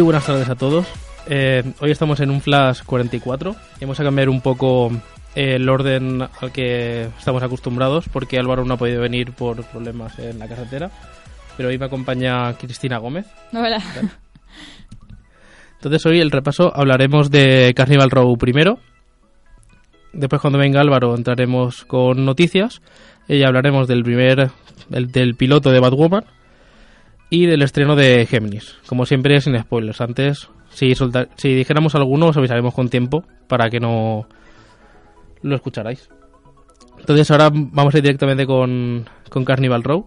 Muy buenas tardes a todos. Eh, hoy estamos en un Flash 44. Vamos a cambiar un poco eh, el orden al que estamos acostumbrados porque Álvaro no ha podido venir por problemas en la carretera. Pero hoy me acompaña Cristina Gómez. Hola. Entonces hoy el repaso hablaremos de Carnival Row primero. Después cuando venga Álvaro entraremos con noticias y hablaremos del primer del, del piloto de Batwoman y del estreno de Géminis. Como siempre sin spoilers. Antes si solta- si dijéramos alguno os avisaremos con tiempo para que no lo escucharáis. Entonces ahora vamos a ir directamente con, con Carnival Row.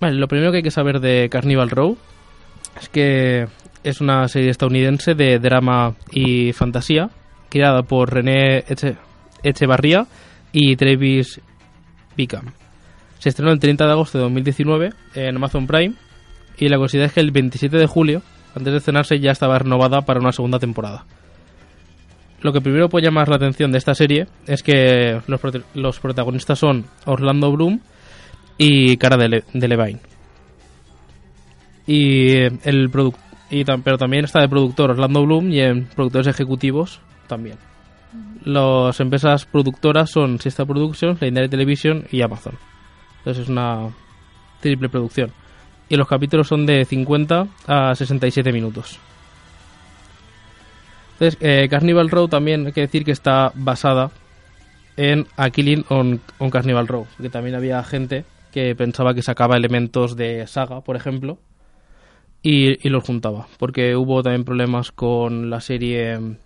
Vale, lo primero que hay que saber de Carnival Row es que es una serie estadounidense de drama y fantasía creada por René Eche- Echevarría y Travis Bickham. Se estrenó el 30 de agosto de 2019 en Amazon Prime y la curiosidad es que el 27 de julio, antes de estrenarse, ya estaba renovada para una segunda temporada. Lo que primero puede llamar la atención de esta serie es que los, los protagonistas son Orlando Bloom y Cara de, Le- de Levine. Y eh, el y tam- pero también está de productor Orlando Bloom y en productores ejecutivos también. Las empresas productoras son Siesta Productions, Legendary Television y Amazon. Entonces es una triple producción. Y los capítulos son de 50 a 67 minutos. Entonces, eh, Carnival Row también hay que decir que está basada en A Killing on, on Carnival Row, que también había gente que pensaba que sacaba elementos de saga, por ejemplo, y, los juntaba, porque hubo también problemas con la serie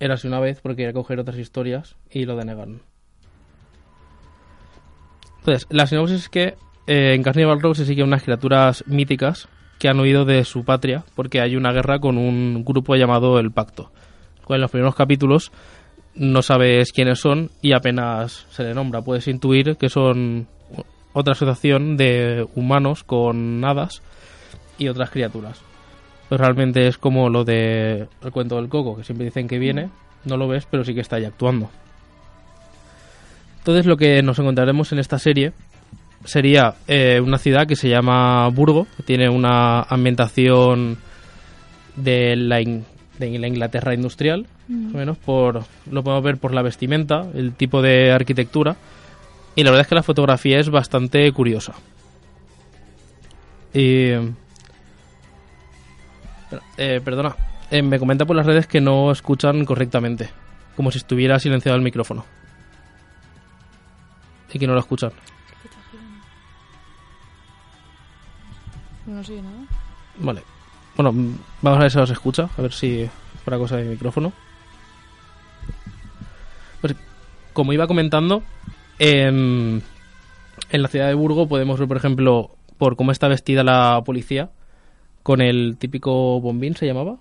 Érase una vez, porque quería coger otras historias y lo denegaron. Entonces, la sinopsis es que eh, en Carnival Row se siguen unas criaturas míticas que han huido de su patria porque hay una guerra con un grupo llamado el Pacto. En los primeros capítulos no sabes quiénes son y apenas se le nombra. Puedes intuir que son otra asociación de humanos con hadas y otras criaturas. Pues realmente es como lo de el cuento del coco, que siempre dicen que viene, no lo ves, pero sí que está ahí actuando. Entonces lo que nos encontraremos en esta serie sería eh, una ciudad que se llama Burgo, que tiene una ambientación de la, In- de la Inglaterra industrial, más o menos, por, lo podemos ver por la vestimenta, el tipo de arquitectura, y la verdad es que la fotografía es bastante curiosa. Y... eh, perdona, eh, me comenta por las redes que no escuchan correctamente, como si estuviera silenciado el micrófono. Y que no lo escuchan. No sé nada. Vale. Bueno, vamos a ver si os escucha, a ver si fuera cosa de mi micrófono. Pues, como iba comentando, en, en la ciudad de Burgo podemos ver, por ejemplo, por cómo está vestida la policía, con el típico bombín, ¿se llamaba?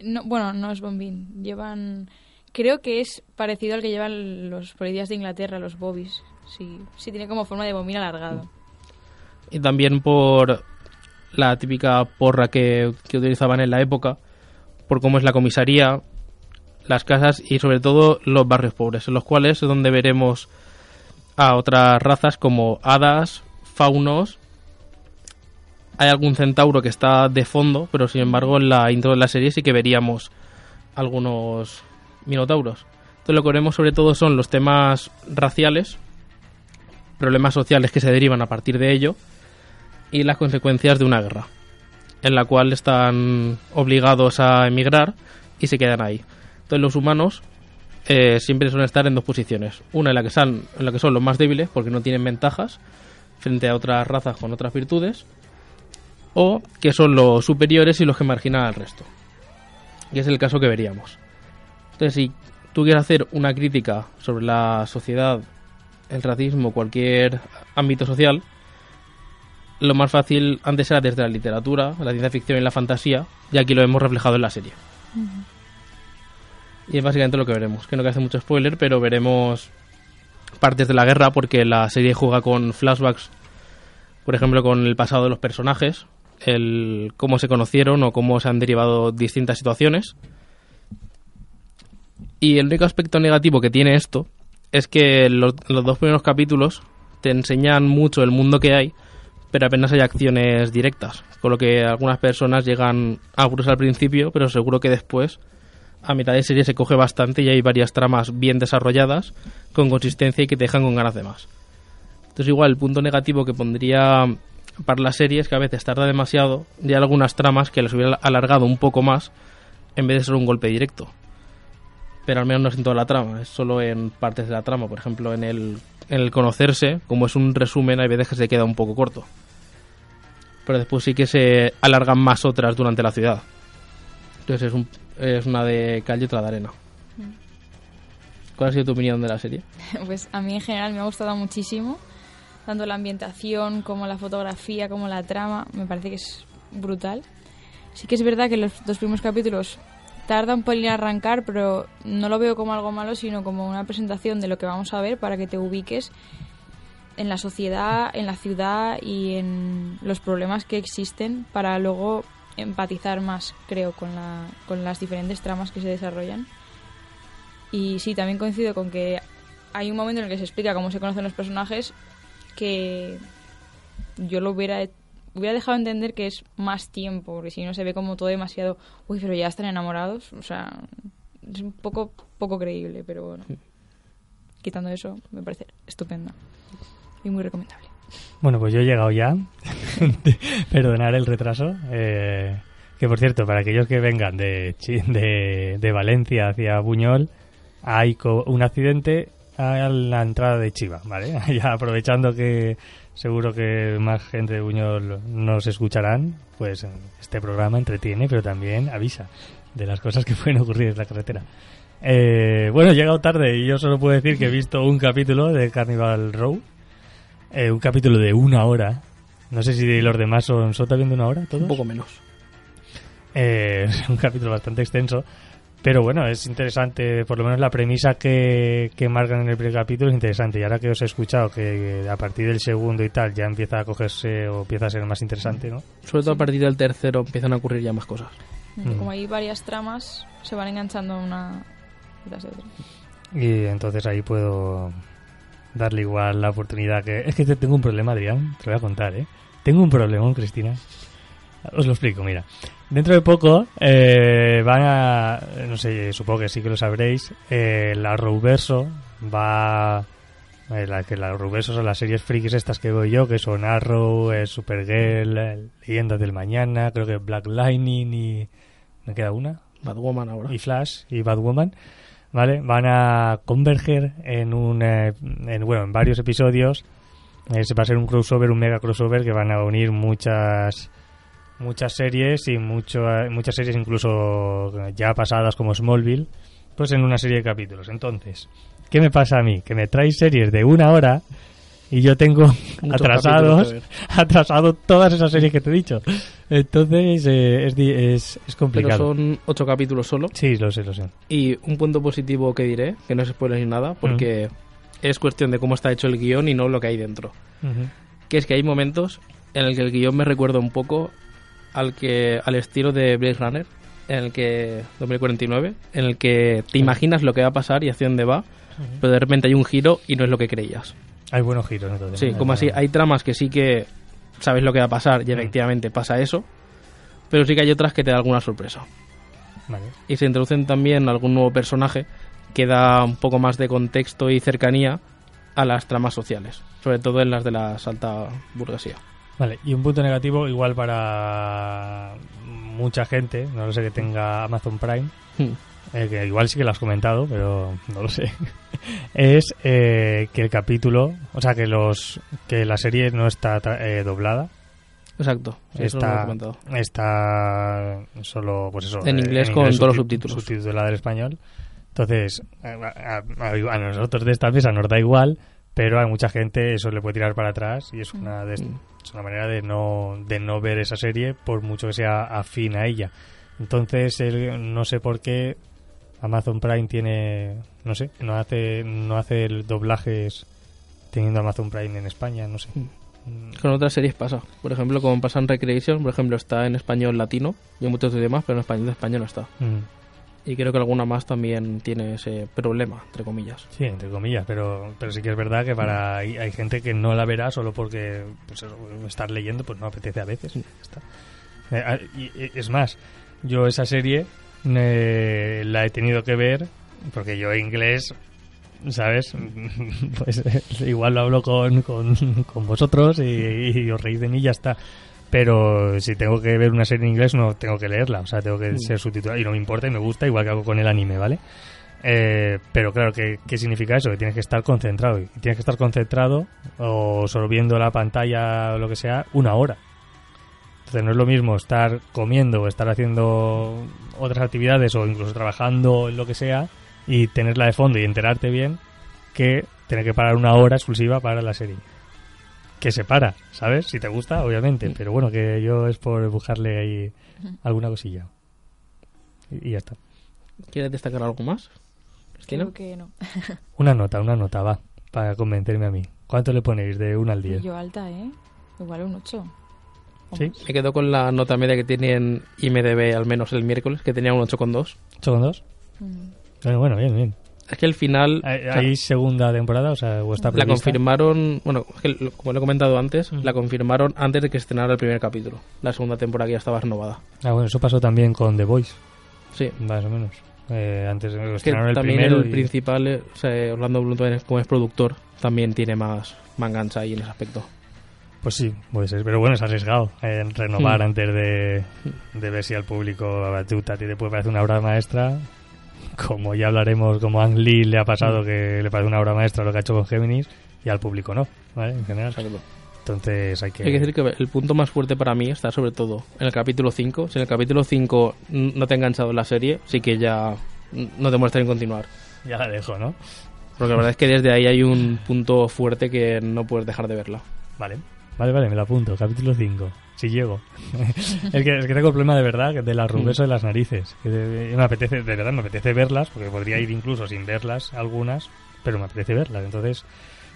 No, bueno, no es bombín. Llevan... Creo que es parecido al que llevan los policías de Inglaterra, los bobbies. Sí, sí tiene como forma de bombín alargado. Y también por la típica porra que, que utilizaban en la época, por cómo es la comisaría, las casas y sobre todo los barrios pobres, en los cuales es donde veremos a otras razas como hadas, faunos. Hay algún centauro que está de fondo, pero sin embargo en la intro de la serie sí que veríamos algunos minotauros. Entonces lo que veremos sobre todo son los temas raciales, problemas sociales que se derivan a partir de ello y las consecuencias de una guerra, en la cual están obligados a emigrar y se quedan ahí. Entonces los humanos eh, siempre suelen estar en dos posiciones. Una en la, que son, en la que son los más débiles porque no tienen ventajas frente a otras razas con otras virtudes, o que son los superiores y los que marginan al resto. Y es el caso que veríamos. Entonces, si tú quieres hacer una crítica sobre la sociedad, el racismo, cualquier ámbito social, lo más fácil antes era desde la literatura, la ciencia ficción y la fantasía, y aquí lo hemos reflejado en la serie. Y es básicamente lo que veremos. Que no que hace mucho spoiler, pero veremos partes de la guerra porque la serie juega con flashbacks, por ejemplo, con el pasado de los personajes, el cómo se conocieron o cómo se han derivado distintas situaciones. Y el único aspecto negativo que tiene esto es que los, los dos primeros capítulos te enseñan mucho el mundo que hay, pero apenas hay acciones directas, con lo que algunas personas llegan aburridos al principio, pero seguro que después, a mitad de serie, se coge bastante y hay varias tramas bien desarrolladas, con consistencia y que te dejan con ganas de más. Entonces igual el punto negativo que pondría para la serie es que a veces tarda demasiado y hay algunas tramas que las hubiera alargado un poco más en vez de ser un golpe directo. Pero al menos no es en toda la trama, es solo en partes de la trama. Por ejemplo, en el, en el conocerse, como es un resumen, hay veces que se queda un poco corto. Pero después sí que se alargan más otras durante la ciudad. Entonces es, un, es una de cal y otra de arena. ¿Cuál ha sido tu opinión de la serie? Pues a mí en general me ha gustado muchísimo, tanto la ambientación como la fotografía, como la trama, me parece que es brutal. Sí que es verdad que los dos primeros capítulos tarda un pelín en arrancar, pero no lo veo como algo malo, sino como una presentación de lo que vamos a ver para que te ubiques en la sociedad, en la ciudad y en los problemas que existen para luego empatizar más, creo, con, la, con las diferentes tramas que se desarrollan. Y sí, también coincido con que hay un momento en el que se explica cómo se conocen los personajes que yo lo hubiera hubiera dejado entender que es más tiempo, porque si no se ve como todo demasiado, uy, pero ya están enamorados, o sea, es un poco poco creíble, pero bueno. Quitando eso, me parece estupenda y muy recomendable. Bueno, pues yo he llegado ya. Perdonar el retraso. Eh, que por cierto, para aquellos que vengan de, de, de Valencia hacia Buñol, hay un accidente a la entrada de Chiva, ¿vale? Ya aprovechando que seguro que más gente de Buñol nos escucharán, pues este programa entretiene, pero también avisa de las cosas que pueden ocurrir en la carretera. Eh, bueno, he llegado tarde y yo solo puedo decir que he visto un capítulo de Carnival Row. Eh, un capítulo de una hora. No sé si los demás son, son también de una hora, todos. Un poco menos. Eh, es un capítulo bastante extenso. Pero bueno, es interesante, por lo menos la premisa que, que marcan en el primer capítulo es interesante. Y ahora que os he escuchado que a partir del segundo y tal ya empieza a cogerse o empieza a ser más interesante, ¿no? Sobre todo a partir del tercero empiezan a ocurrir ya más cosas. Mm. Como hay varias tramas, se van enganchando una detrás de otra. Y entonces ahí puedo darle igual la oportunidad que... Es que te- tengo un problema, Adrián, te lo voy a contar, ¿eh? Tengo un problema, Cristina. Os lo explico, mira. Dentro de poco eh, van a... No sé, supongo que sí que lo sabréis. Eh, la Rouverso va... eh, la que las Rouverso son las series frikis estas que veo yo, que son Arrow, eh, Supergirl, eh, Leyendas del Mañana, creo que Black Lightning y... ¿Me queda una? Batwoman ahora. y Flash y Batwoman, ¿vale? Van a converger en un eh, en, bueno, en varios episodios. Eh, se va a ser un crossover, un mega crossover que van a unir muchas muchas series y mucho, muchas series incluso ya pasadas como Smallville, pues en una serie de capítulos. Entonces, ¿qué me pasa a mí? Que me traes series de una hora y yo tengo Muchos atrasados atrasado todas esas series que te he dicho. Entonces eh, es, es, es Pero complicado. son ocho capítulos solo. Sí, lo sé, lo sé. Y un punto positivo que diré, que no es spoiler ni nada, porque es cuestión de cómo está hecho el guion y no lo que hay dentro. Que es que hay momentos en el que el guion me recuerda un poco al que al estilo de Blade Runner, en el que 2049, en el que te imaginas lo que va a pasar y hacia dónde va, pero de repente hay un giro y no es lo que creías. Hay buenos giros, entonces. Sí, como así, hay tramas que sí que sabes lo que va a pasar y Mm. efectivamente pasa eso, pero sí que hay otras que te da alguna sorpresa. Vale. Y se introducen también algún nuevo personaje que da un poco más de contexto y cercanía a las tramas sociales, sobre todo en las de la alta burguesía. Vale, y un punto negativo igual para mucha gente, no lo sé que tenga Amazon Prime, Hmm. eh, que igual sí que lo has comentado, pero no lo sé, es eh, que el capítulo, o sea, que los que la serie no está eh, doblada, Exacto, sí, eso lo he está, está solo, pues eso, En eh, inglés con todos los subtítulos. subtitulada en español. Entonces, a, a- nosotros de esta mesa nos da igual, pero a mucha gente eso le puede tirar para atrás y es una, de- Mm. es una manera de no, de no ver esa serie por mucho que sea afín a ella. Entonces, el- no sé por qué Amazon Prime tiene, no sé, no hace, no hace el doblajes teniendo Amazon Prime en España, no sé. Mm. Con otras series pasa. Por ejemplo, como pasa en Recreation, por ejemplo, está en español latino y en muchos idiomas, pero en español de España no está. Mm. Y creo que alguna más también tiene ese problema, entre comillas. Sí, entre comillas, pero, pero sí que es verdad que para hay, hay gente que no la verá solo porque pues estar leyendo pues no apetece a veces. está. Eh, ah, es más, yo esa serie eh, la he tenido que ver porque yo inglés, ¿sabes? pues eh, igual lo hablo con, con, con vosotros y, y os reís de mí y ya está. Pero si tengo que ver una serie en inglés no tengo que leerla, o sea, tengo que ser subtitulada y no me importa y me gusta, igual que hago con el anime, ¿vale? Eh, pero claro, ¿qué, ¿qué significa eso? Que tienes que estar concentrado. Y tienes que estar concentrado o solo viendo la pantalla o lo que sea una hora. Entonces no es lo mismo estar comiendo o estar haciendo otras actividades o incluso trabajando en lo que sea y tenerla de fondo y enterarte bien que tener que parar una hora exclusiva para la serie. Que se para, ¿sabes? Si te gusta, obviamente. Pero bueno, que yo es por buscarle ahí alguna cosilla. Y, y ya está. ¿Quieres destacar algo más? Creo que no. Una nota, una nota, va. Para convencerme a mí. ¿Cuánto le ponéis de 1 al 10? Yo alta, ¿eh? Igual un 8. ¿Sí? Me quedo con la nota media que tiene en IMDB al menos el miércoles, que tenía un 8,2. ¿8 con 2? Mm. Bueno, bueno, bien, bien. Es que el final... ¿Hay, claro, hay segunda temporada? O sea, ¿o está la confirmaron, bueno, es que lo- como lo he comentado antes, Mm. la confirmaron antes de que estrenara el primer capítulo. La segunda temporada que ya estaba renovada. Ah, bueno, eso pasó también con The Voice, Sí. más o menos. Eh, antes de que estrenaron el también primero el y- principal, eh, o sea, Orlando Bloom también es- como es productor, también tiene más manganza ahí en ese aspecto. Pues sí, puede ser. Pero bueno, es arriesgado en renovar Mm. antes de, de ver si al público a ti a ti te puede parecer una obra maestra. Como ya hablaremos, como a Ang Lee le ha pasado Mm. que le parece una obra maestra lo que ha hecho con Géminis y al público no, ¿vale? En general. Exacto. Entonces hay que... Hay que decir que el punto más fuerte para mí está sobre todo en el capítulo 5. Si en el capítulo 5 no te ha enganchado la serie, sí que ya no te muestra en continuar. Ya la dejo, ¿no? Porque la verdad es que desde ahí hay un punto fuerte que no puedes dejar de verla. Vale, vale, vale, me lo apunto. Capítulo 5. Si llego. es, que, es que tengo el problema de verdad de las rubes de las narices. Que de- me apetece, de verdad, me apetece verlas, porque podría ir incluso sin verlas algunas, pero me apetece verlas. Entonces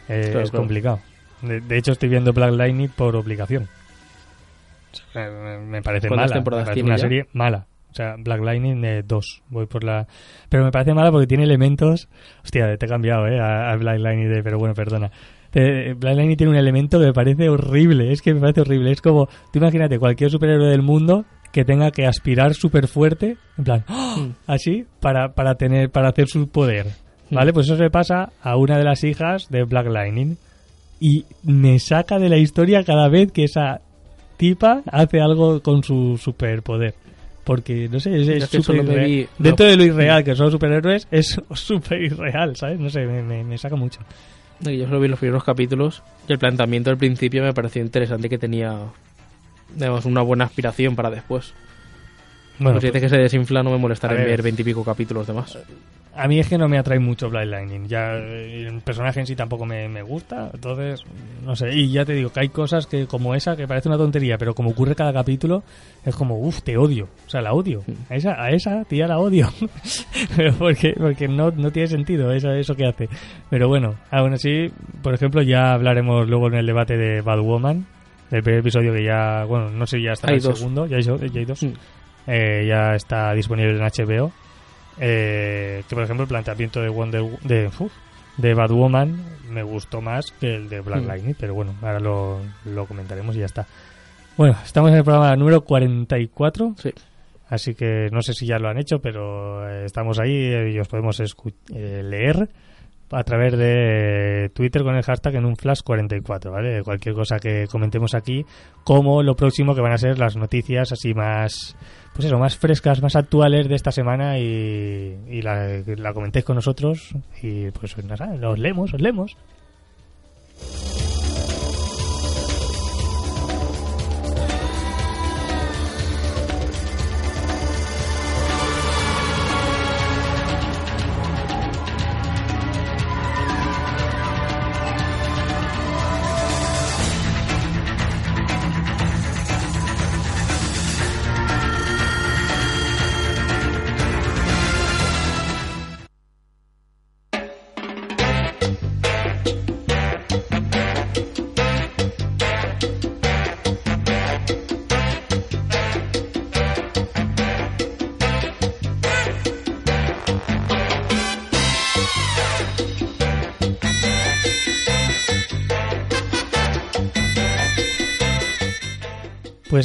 eh, Claro, es claro. complicado. De, de hecho, estoy viendo Black Lightning por obligación. Sea, me, parece ¿Cuántas mala. Me parece una ya? serie mala. O sea, Black Lightning 2. Voy por la. Pero me parece mala porque tiene elementos. Hostia, te he cambiado, ¿eh? A, a Black Lightning de. Pero bueno, perdona. Black Lightning tiene un elemento que me parece horrible. Es que me parece horrible. Es como. Tú imagínate cualquier superhéroe del mundo que tenga que aspirar súper fuerte. En plan. ¡ah! Mm. Así. Para, para tener. Para hacer su poder. ¿Vale? Pues eso se pasa a una de las hijas de Black Lightning. Y me saca de la historia cada vez que esa tipa hace algo con su superpoder. Porque, no sé, es, es que irreal. vi- Dentro no. de lo irreal que son superhéroes, es súper irreal, ¿sabes? No sé, me, me- me saca mucho. Yo solo vi los primeros capítulos y el planteamiento al principio me pareció interesante que tenía digamos, una buena aspiración para después. Bueno, Pues si dices que se desinfla no me molestará a en ver veintipico capítulos de más. A mí es que no me atrae mucho Blind Lightning. Ya eh, el personaje en sí tampoco me, me gusta. Entonces, no sé. Y ya te digo que hay cosas que como esa que parece una tontería, pero como ocurre cada capítulo, es como, uff, te odio. O sea, la odio. A esa, a esa tía la odio. pero porque, porque no, no tiene sentido eso, eso que hace. Pero bueno, aún así, por ejemplo, ya hablaremos luego en el debate de Bad Woman. El primer episodio que ya, bueno, no sé, ya está el dos. segundo. Ya hay, ya hay dos. Mm. Eh, ya está disponible en HBO. Eh, que por ejemplo el planteamiento de Wonder de, uf, de Batwoman me gustó más que el de Black Mm. Lightning, pero bueno, ahora lo, lo comentaremos y ya está. Bueno, estamos en el programa número 44, Sí. así que no sé si ya lo han hecho, pero estamos ahí y os podemos eh, leer a través de Twitter con el hashtag en un flash 44, ¿vale? Cualquier cosa que comentemos aquí, como lo próximo que van a ser las noticias así más, pues eso, más frescas, más actuales de esta semana y, la, la comentéis con nosotros y pues nada, los leemos, os leemos.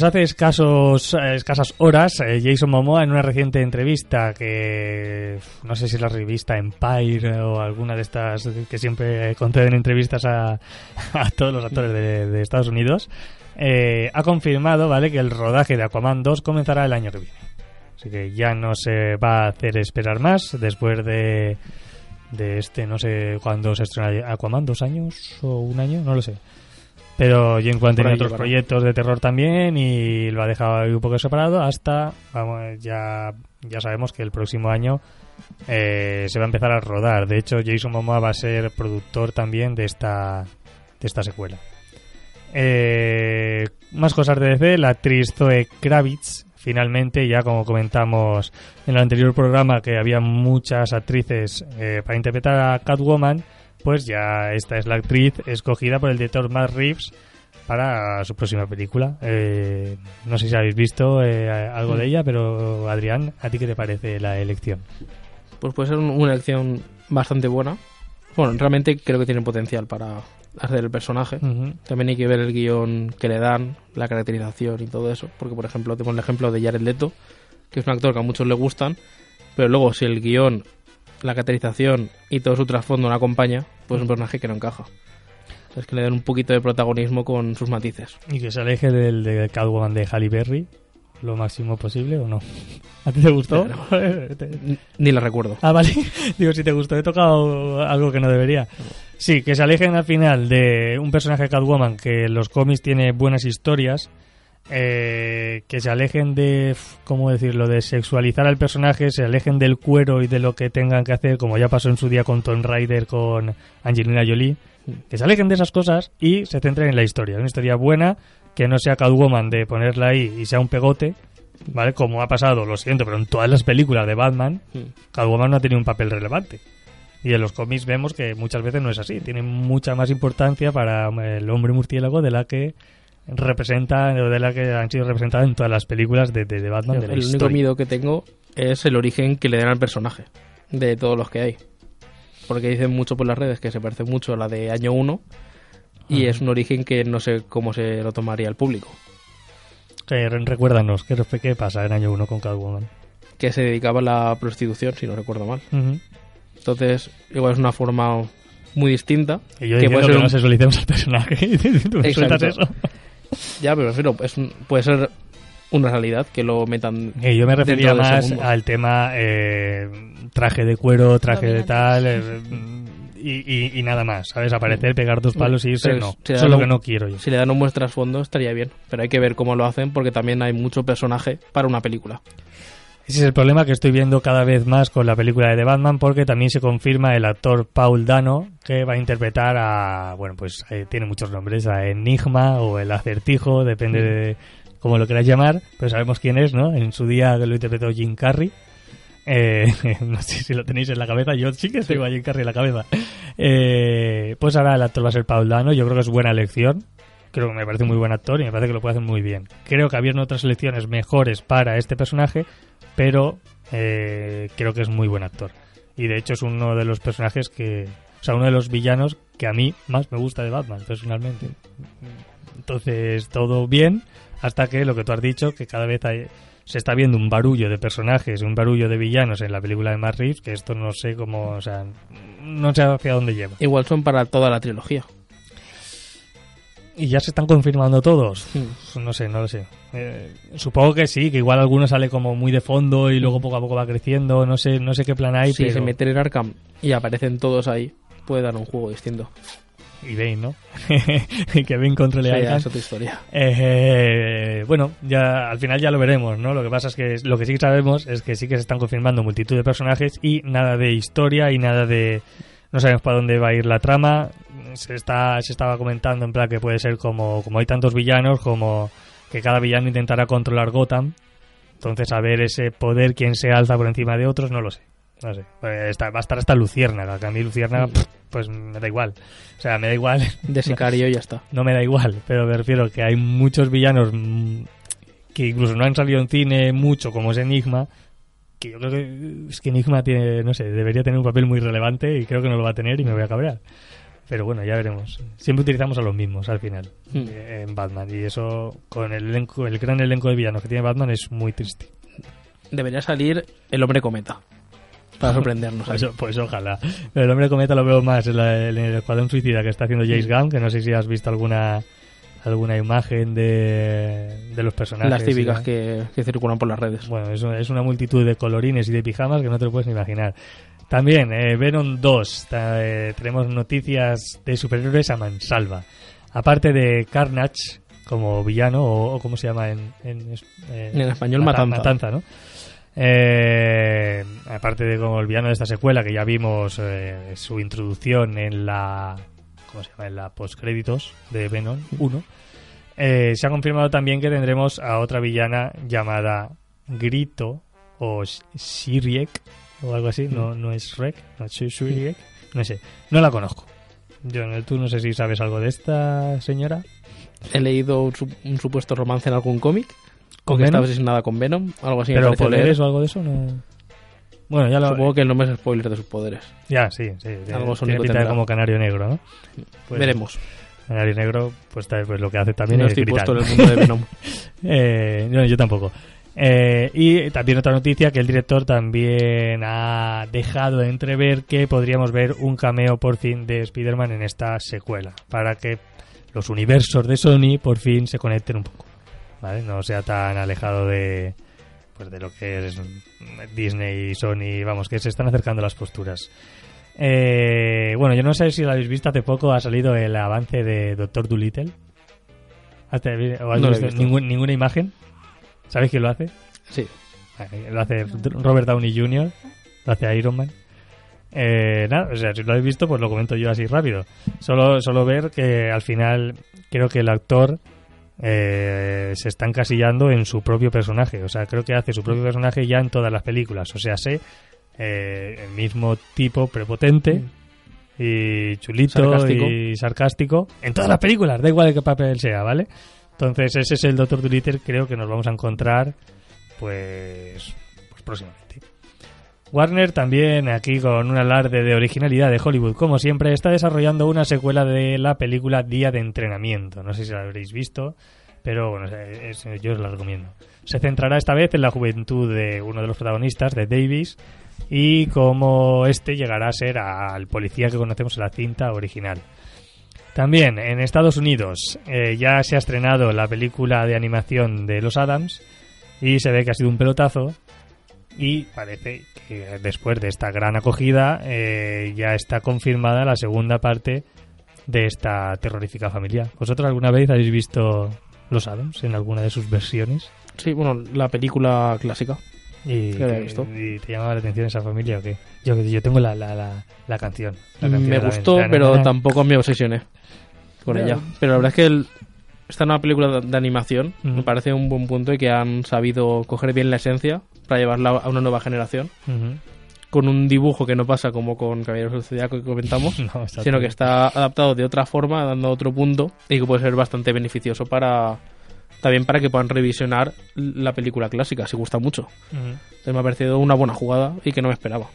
Hace escasos, eh, escasas horas, eh, Jason Momoa en una reciente entrevista que no sé si es la revista Empire o alguna de estas que siempre conceden entrevistas a, a todos los actores de, Estados Unidos, eh, ha confirmado ¿vale? que el rodaje de Aquaman 2 comenzará el año que viene. Así que ya no se va a hacer esperar más después de, de este, no sé cuándo se estrena Aquaman, dos años o un año, no lo sé. Pero James Wan ahí otros proyectos de terror también y lo ha dejado ahí un poco separado hasta, vamos, ya, ya sabemos que el próximo año eh, se va a empezar a rodar. De hecho, Jason Momoa va a ser productor también de esta, de esta secuela. Eh, más cosas de DC, la actriz Zoe Kravitz, finalmente, ya como comentamos en el anterior programa, que había muchas actrices eh, para interpretar a Catwoman, pues ya esta es la actriz escogida por el director Matt Reeves para su próxima película. Eh, no sé si habéis visto eh, algo de ella, pero Adrián, ¿a ti qué te parece la elección? Pues puede ser un- una elección bastante buena. Bueno, realmente creo que tiene potencial para hacer el personaje. También hay que ver el guion que le dan, la caracterización y todo eso. Porque, por ejemplo, tengo el ejemplo de Jared Leto, que es un actor que a muchos le gustan, pero luego si el guion, la caracterización y todo su trasfondo no acompaña, pues es un personaje que no encaja. Es que le dan un poquito de protagonismo con sus matices. Y que se aleje del de Catwoman de Halle Berry lo máximo posible o no. ¿A ti te gustó? Ni la recuerdo. Ah, vale. Digo, si te gustó, he tocado algo que no debería. Sí, que se alejen al final de un personaje Catwoman que en los cómics tiene buenas historias. Eh, que se alejen de, ¿cómo decirlo?, de sexualizar al personaje, se alejen del cuero y de lo que tengan que hacer, como ya pasó en su día con Tomb Raider, con Angelina Jolie. Que se alejen de esas cosas y se centren en la historia. Una historia buena, que no sea Catwoman de ponerla ahí y sea un pegote, ¿vale? Como ha pasado, lo siento, pero en todas las películas de Batman, Catwoman no ha tenido un papel relevante. Y en los cómics vemos que muchas veces no es así. Tiene mucha más importancia para el hombre murciélago de la que representa o de la que han sido representadas en todas las películas de, de- de Batman de la el único historia. miedo que tengo es el origen que le den al personaje, de todos los que hay. Porque dicen mucho por las redes que se parece mucho a la de año 1 y es un origen que no sé cómo se lo tomaría el público. Que re- recuérdanos, ¿qué, qué pasa en año 1 con Catwoman? Que se dedicaba a la prostitución, si no recuerdo mal. Entonces, igual es una forma muy distinta. Y yo que puede que ser no un- sexualicemos al personaje. y tú eso. Ya, pero refiero, es un- puede ser una realidad que lo metan. Que yo me refería más al tema eh, traje de cuero, traje de tal eh, y, y- y nada más, ¿sabes? Aparecer, pegar dos palos y irse, Pero no. si Eso es lo lo- que no quiero yo. Si le dan un buen trasfondo estaría bien, pero hay que ver cómo lo hacen porque también hay mucho personaje para una película. Ese es el problema que estoy viendo cada vez más con la película de The Batman porque también se confirma el actor Paul Dano que va a interpretar a, bueno, pues eh, tiene muchos nombres, a Enigma o el acertijo, depende de cómo lo quieras llamar, pero sabemos quién es, ¿no? En su día lo interpretó Jim Carrey. Eh, no sé si lo tenéis en la cabeza, yo sí que tengo a Jim Carrey en la cabeza. Eh, pues ahora el actor va a ser Paul Dano, yo creo que es buena elección. Creo que me parece muy buen actor y me parece que lo puede hacer muy bien. Creo que habían otras elecciones mejores para este personaje, pero eh, creo que es muy buen actor. Y de hecho es uno de los personajes que... O sea, uno de los villanos que a mí más me gusta de Batman, personalmente. Entonces, todo bien, hasta que lo que tú has dicho, que cada vez hay- se está viendo un barullo de personajes, un barullo de villanos en la película de Matt Reeves, que esto no sé cómo, o sea, no sé hacia dónde lleva. Igual son para toda la trilogía. ¿Y ya se están confirmando todos? No sé, no lo sé. Eh, supongo que sí, que igual alguno sale como muy de fondo y luego poco a poco va creciendo. No sé, no sé qué plan hay, si pero... se meten en Arkham y aparecen todos ahí, puede dar un juego distinto. Y Bane, ¿no? que Bane controle Sí, a es otra historia. Eh, bueno, ya al final ya lo veremos, ¿no? Lo que pasa es que lo que sí que sabemos es que sí que se están confirmando multitud de personajes y nada de historia y nada de no sabemos para dónde va a ir la trama. Se está se estaba comentando en plan que puede ser como como hay tantos villanos como que cada villano intentará controlar Gotham. Entonces a ver ese poder quién se alza por encima de otros, no lo sé. No sé. Eh, está- va a estar hasta Luciérnaga, que a mí Luciérnaga pues me da igual. O sea, me da igual De sicario ya está. no me da igual, pero me refiero que hay muchos villanos que incluso no han salido en cine mucho, como es Enigma, que yo creo que es que Enigma tiene, no sé, debería tener un papel muy relevante y creo que no lo va a tener y me voy a cabrear. Pero bueno, ya veremos. Siempre utilizamos a los mismos al final Hmm. eh, en Batman y eso con el elenco, el gran elenco de villanos que tiene Batman es muy triste. Debería salir el hombre cometa. Para sorprendernos. Pues, pues ojalá. Pero el hombre cometa lo veo más en, la- en el escuadrón suicida que está haciendo James Gunn, que no sé si has visto alguna alguna imagen de, de los personajes. Las típicas que, que circulan por las redes. Bueno, es es una multitud de colorines y de pijamas que no te lo puedes ni imaginar. También, eh, Venom 2. ta- eh, tenemos noticias de superhéroes a mansalva. Aparte de Carnage como villano, o, o ¿cómo se llama en, en, eh, En español, Mata- Matanza. ¿no? Aparte de como el villano de esta secuela, que ya vimos su introducción en la. ¿Cómo se llama? En la postcréditos de Venom 1. eh, se ha confirmado también que tendremos a otra villana llamada Grito o Shiriek o algo así. No, no es Rek, no es. No sé, no la conozco. Yo, tú no sé si sabes algo de esta señora. He leído un, un supuesto romance en algún cómic. ¿Con que estaba asesinada con Venom. Algo así Pero poderes leer. o algo de eso no. Bueno, ya lo. Supongo que el nombre es spoiler de sus poderes. Ya, sí, sí. Algo tiene pinta como canario negro, ¿no? Pues, Veremos. Canario negro, pues, tal- pues lo que hace también no es estoy gritar. puesto en el mundo de Venom. Eh, no, yo tampoco. Eh, y también otra noticia que el director también ha dejado de entrever que podríamos ver un cameo por fin de Spider-Man en esta secuela, para que los universos de Sony por fin se conecten un poco, ¿vale? No sea tan alejado de pues de lo que es Disney y Sony, vamos, que se están acercando las posturas. Eh, bueno, yo no sé si lo habéis visto hace poco, ha salido el avance de Doctor Dolittle. ¿Has- ¿O has No visto visto. ningún- ninguna imagen? ¿Sabéis quién lo hace? Sí. Eh, Lo hace Robert Downey Jr., lo hace Iron Man. Eh, nada, o sea, si lo habéis visto, pues lo comento yo así rápido. Solo, solo ver que al final creo que el actor eh, se está encasillando en su propio personaje. O sea, creo que hace su propio personaje ya en todas las películas. O sea, sé eh, el mismo tipo prepotente y chulito Sarcástico. y sarcástico en todas las películas, da igual de qué papel sea, ¿vale? Entonces ese es el Doctor Dolittle, creo que nos vamos a encontrar pues, pues próximamente. Warner también aquí con un alarde de originalidad de Hollywood, como siempre, está desarrollando una secuela de la película Día de Entrenamiento. No sé si la habréis visto, pero bueno, es- yo os la recomiendo. Se centrará esta vez en la juventud de uno de los protagonistas, de Davis, y cómo este llegará a ser al policía que conocemos en la cinta original. También en Estados Unidos eh, ya se ha estrenado la película de animación de los Adams y se ve que ha sido un pelotazo y parece que después de esta gran acogida eh, ya está confirmada la segunda parte de esta terrorífica familia. ¿Vosotros alguna vez habéis visto los Adams en alguna de sus versiones? Sí, bueno, la película clásica. ¿Y, ¿Qué había que- visto? y te llamaba la atención esa familia o qué? Yo, yo tengo la, la, la, la canción. la canción Me gustó, pero tampoco me obsesioné con Bueno. ella. Pero la verdad es que el- esta nueva película de, de animación me parece un buen punto y que han sabido coger bien la esencia para llevarla a una nueva generación. Con un dibujo que no pasa como con Caballeros del Zodiaco que comentamos, No, sino que está adaptado de otra forma, dando otro punto y que puede ser bastante beneficioso para también para que puedan revisionar la película clásica, si gusta mucho. Ujú. Entonces me ha parecido una buena jugada y que no me esperaba.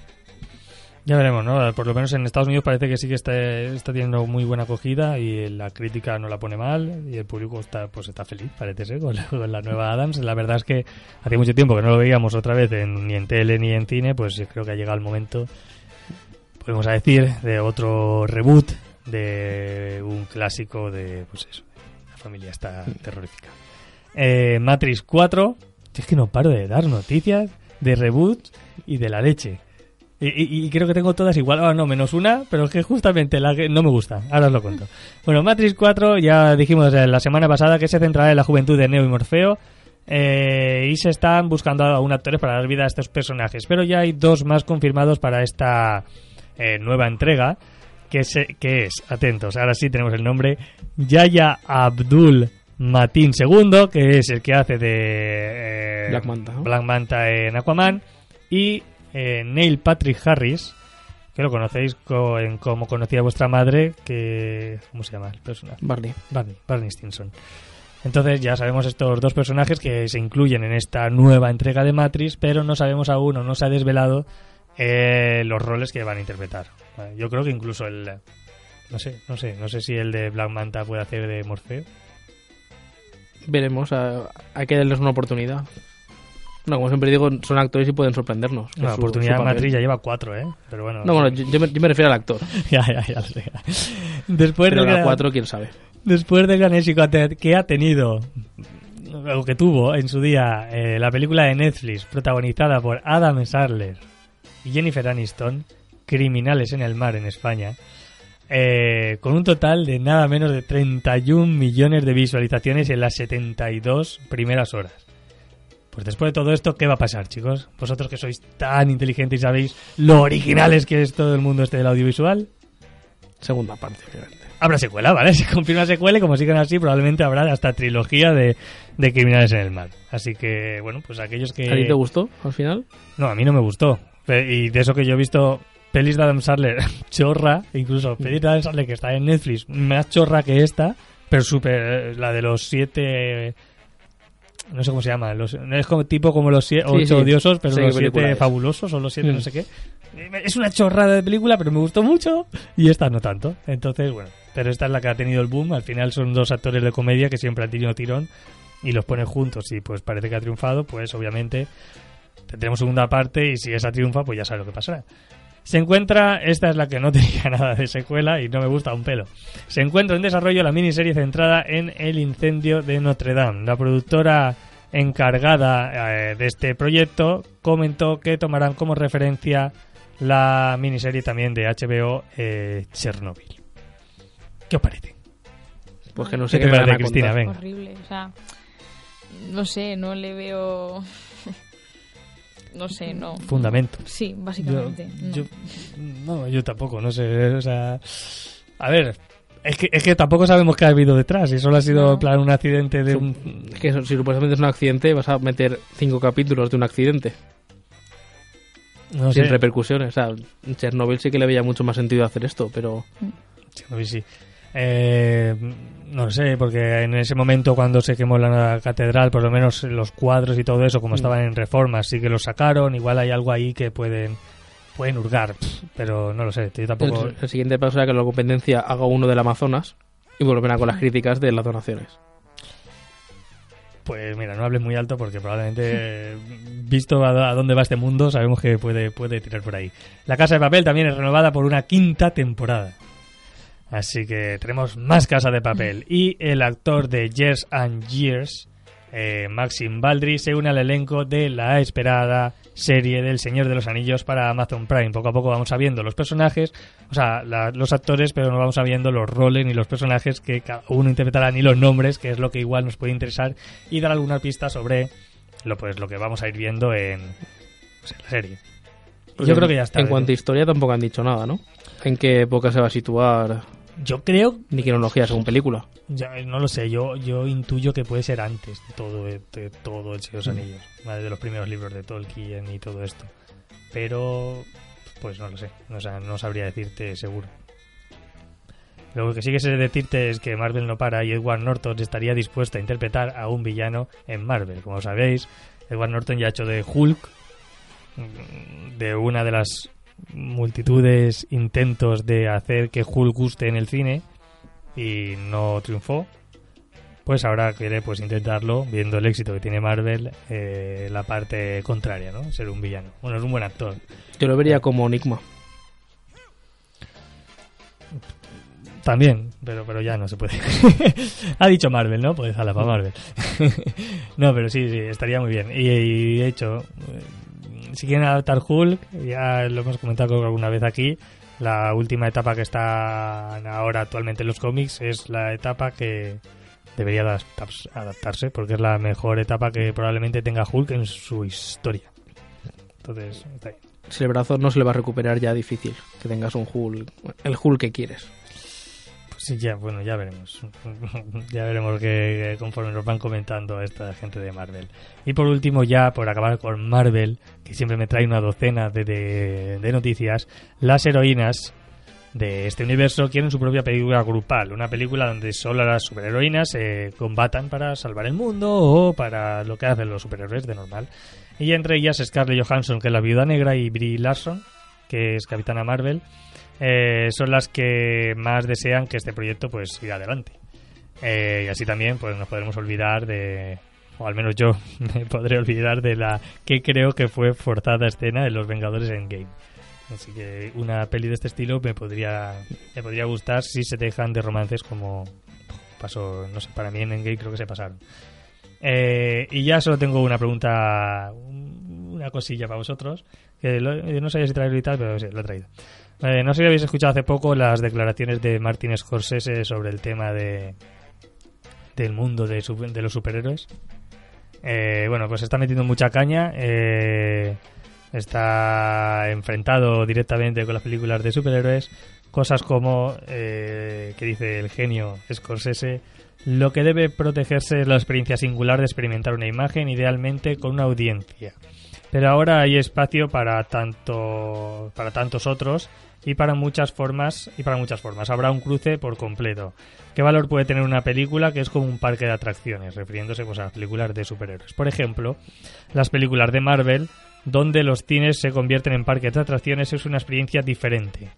Ya veremos, ¿no? Por lo menos en Estados Unidos parece que sí que está, está teniendo muy buena acogida y la crítica no la pone mal y el público está pues está feliz, parece ser, con, la- con la nueva Adams. La verdad es que hacía mucho tiempo que no lo veíamos otra vez en- ni en tele ni en cine, pues creo que ha llegado el momento, podemos decir, de otro reboot de un clásico de, pues eso, la familia está terrorífica. Eh, Matrix 4, es que no paro de dar noticias de reboot y de la leche. Y, y- y creo que tengo todas igual. Ah, no, menos una, pero es que justamente la que no me gusta. Ahora os lo cuento. Bueno, Matrix 4 ya dijimos eh, la semana pasada que se centrará en la juventud de Neo y Morfeo. eh, y se están buscando aún actores para dar vida a estos personajes. Pero ya hay dos más confirmados para esta eh, nueva entrega. Que, se- que es, atentos, ahora sí tenemos el nombre, Yaya Abdul Matin II, que es el que hace de eh, Black Manta, ¿no? Black Manta en Aquaman. Y eh, Neil Patrick Harris, que lo conocéis co- en como conocía vuestra madre, que... ¿Cómo se llama el personaje? Barney. Barney, Barney Stinson. Entonces ya sabemos estos dos personajes que se incluyen en esta nueva entrega de Matrix, pero no sabemos aún o no se ha desvelado eh, los roles que van a interpretar. Vale, Yo creo que incluso el, No sé, no sé, no sé si el de Black Manta puede hacer de Morfeo. Veremos, a- hay que darles una oportunidad. No, como siempre digo, son actores y pueden sorprendernos. La Su- oportunidad su de. Madrid ya lleva cuatro, ¿eh? Pero bueno. No, bueno, yo, yo me, yo me refiero al actor. ya, ya, ya lo sé. Después Pero gran- 4, quién sabe. Después del gran éxito que ha tenido, o que tuvo en su día, eh, la película de Netflix protagonizada por Adam Sandler y Jennifer Aniston, Criminales en el Mar en España, eh, con un total de nada menos de 31 millones de visualizaciones en las 72 primeras horas. Pues después de todo esto, ¿qué va a pasar, chicos? Vosotros que sois tan inteligentes y sabéis lo originales que es todo el mundo este del audiovisual, Segunda parte, obviamente. habrá secuela, ¿vale? Se confirma secuela y como sigan así, probablemente habrá hasta trilogía de, de Criminales en el Mar. Así que, bueno, pues aquellos que... ¿A ti te gustó al final? No, a mí no me gustó. Y de eso que yo he visto pelis de Adam Sandler chorra, incluso pelis de Adam Sandler que está en Netflix más chorra que esta, pero súper... La de los siete... No sé cómo se llama. Los, es como tipo como los sie- ocho sí. odiosos, pero Sí, los siete fabulosos o los siete Mm. no sé qué. Es una chorrada de película, pero me gustó mucho. Y esta no tanto. Entonces, bueno. Pero esta es la que ha tenido el boom. Al final son dos actores de comedia que siempre han tenido tirón. Y los ponen juntos y pues parece que ha triunfado. Pues obviamente tendremos segunda parte. Y si esa triunfa, pues ya sabes lo que pasará. Se encuentra, esta es la que no tenía nada de secuela y no me gusta un pelo. Se encuentra en desarrollo la miniserie centrada en el incendio de Notre Dame. La productora encargada eh, de este proyecto comentó que tomarán como referencia la miniserie también de HBO eh, Chernobyl. ¿Qué os parece? Pues que no sé ¿Qué qué, te parece, Cristina? Venga. Horrible, o sea, no sé, no le veo... no sé, no. Fundamento. Sí, Yo, básicamente. no. yo- no, yo tampoco, no sé. O sea, a ver, es que, es que tampoco sabemos qué ha habido detrás. Y solo ha sido No. en plan un accidente de un. Es que si supuestamente es un accidente, vas a meter cinco capítulos de un accidente No sin sé. repercusiones. O sea, en Chernobyl sí que le veía mucho más sentido hacer esto, pero Chernobyl sí. Eh, no lo sé, porque en ese momento cuando se quemó la catedral, por lo menos los cuadros y todo eso, como Mm. estaban en reformas, sí que los sacaron. Igual hay algo ahí que pueden pueden hurgar, pero no lo sé. Yo tampoco. el, el siguiente paso será que la competencia haga uno del Amazonas y volverá con las críticas de las donaciones. Pues mira, no hables muy alto porque probablemente, visto a, a dónde va este mundo, sabemos que puede, puede tirar por ahí. La Casa de Papel también es renovada por una quinta temporada. Así que tenemos más Casa de Papel. Y el actor de Years and Years, eh, Maxim Baldry, se une al elenco de la esperada serie del Señor de los Anillos para Amazon Prime. Poco a poco vamos sabiendo los personajes, o sea, la- los actores, pero no vamos sabiendo los roles ni los personajes que cada uno interpretará ni los nombres, que es lo que igual nos puede interesar y dar alguna pista sobre lo pues lo que vamos a ir viendo en, pues, en la serie. Y yo creo que ya está. En cuanto a historia tampoco han dicho nada, ¿no? En qué época se va a situar, Yo creo ni cronología según película. Ya, no lo sé, yo, yo intuyo que puede ser antes de todo, de, todo el Señor de los Anillos, ¿vale? de los primeros libros de Tolkien y todo esto. Pero, pues no lo sé, o sea, no sabría decirte seguro. Lo que sí que sé decirte es que Marvel no para y Edward Norton estaría dispuesto a interpretar a un villano en Marvel. Como sabéis, Edward Norton ya ha hecho de Hulk, mm, de una de las multitudes intentos de hacer que Hulk guste en el cine y no triunfó pues ahora quiere pues intentarlo viendo el éxito que tiene Marvel eh, la parte contraria no ser un villano. Bueno es un buen actor. Yo lo vería como Enigma. también pero pero ya no se puede. Ha dicho Marvel no pues jala para Marvel. No pero sí sí estaría muy bien. Y, y, de hecho eh, si quieren adaptar Hulk ya lo hemos comentado alguna vez aquí la última etapa que está ahora actualmente en los cómics es la etapa que debería adaptarse, porque es la mejor etapa que probablemente tenga Hulk en su historia. Entonces, está ahí. Si el brazo no se le va a recuperar ya difícil, que tengas un Hulk, el Hulk que quieres. Ya, bueno, ya veremos. ya veremos que, conforme nos van comentando esta gente de Marvel. Y por último, ya por acabar con Marvel, que siempre me trae una docena de, de, noticias, las heroínas de este universo quieren su propia película grupal, una película donde solo las superheroínas se combatan para salvar el mundo o para lo que hacen los superhéroes de normal. Y entre ellas Scarlett Johansson, que es la viuda negra, y Brie Larson, que es Capitana Marvel, eh, son las que más desean que este proyecto pues siga adelante. Eh, y así también pues nos podremos olvidar de, o al menos yo me podré olvidar de la que creo que fue forzada escena de los Vengadores en Game. Así que una peli de este estilo me podría, me podría gustar si se dejan de romances como pasó, no sé, para mí en Endgame creo que se pasaron. Eh, y ya solo tengo una pregunta, una cosilla para vosotros, que yo no sabía si traerlo y tal, pero sí, lo he traído. Eh, no sé si habéis escuchado hace poco las declaraciones de Martin Scorsese sobre el tema de del mundo de, los superhéroes. Eh, bueno, pues está metiendo mucha caña. Eh, está enfrentado directamente con las películas de superhéroes. Cosas como, eh, que dice el genio Scorsese, lo que debe protegerse es la experiencia singular de experimentar una imagen, idealmente con una audiencia. Pero ahora hay espacio para tanto para tantos otros y para muchas formas y para muchas formas. Habrá un cruce por completo. ¿Qué valor puede tener una película que es como un parque de atracciones, refiriéndose pues, a las películas de superhéroes? Por ejemplo, las películas de Marvel, donde los cines se convierten en parques de atracciones, es una experiencia diferente.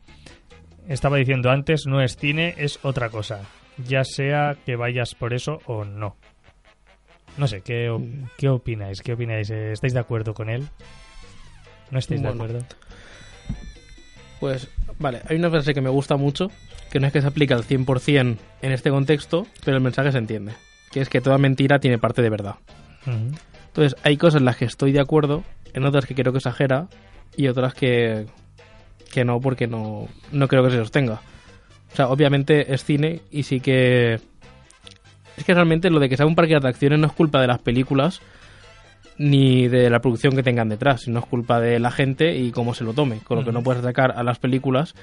Estaba diciendo antes, no es cine, es otra cosa. Ya sea que vayas por eso o no. No sé, ¿qué, qué opináis? ¿Qué opináis? ¿Estáis de acuerdo con él? ¿No estáis de acuerdo? Pues, vale, hay una frase que me gusta mucho, que no es que se aplique al 100% en este contexto, pero el mensaje se entiende, que es que toda mentira tiene parte de verdad. Entonces, hay cosas en las que estoy de acuerdo, en otras que creo que exagera, y otras que, que no, porque no, no creo que se sostenga. O sea, obviamente es cine y sí que es que realmente lo de que sea un parque de atracciones no es culpa de las películas ni de la producción que tengan detrás, sino es culpa de la gente y cómo se lo tome. Con lo que no puedes atacar a las películas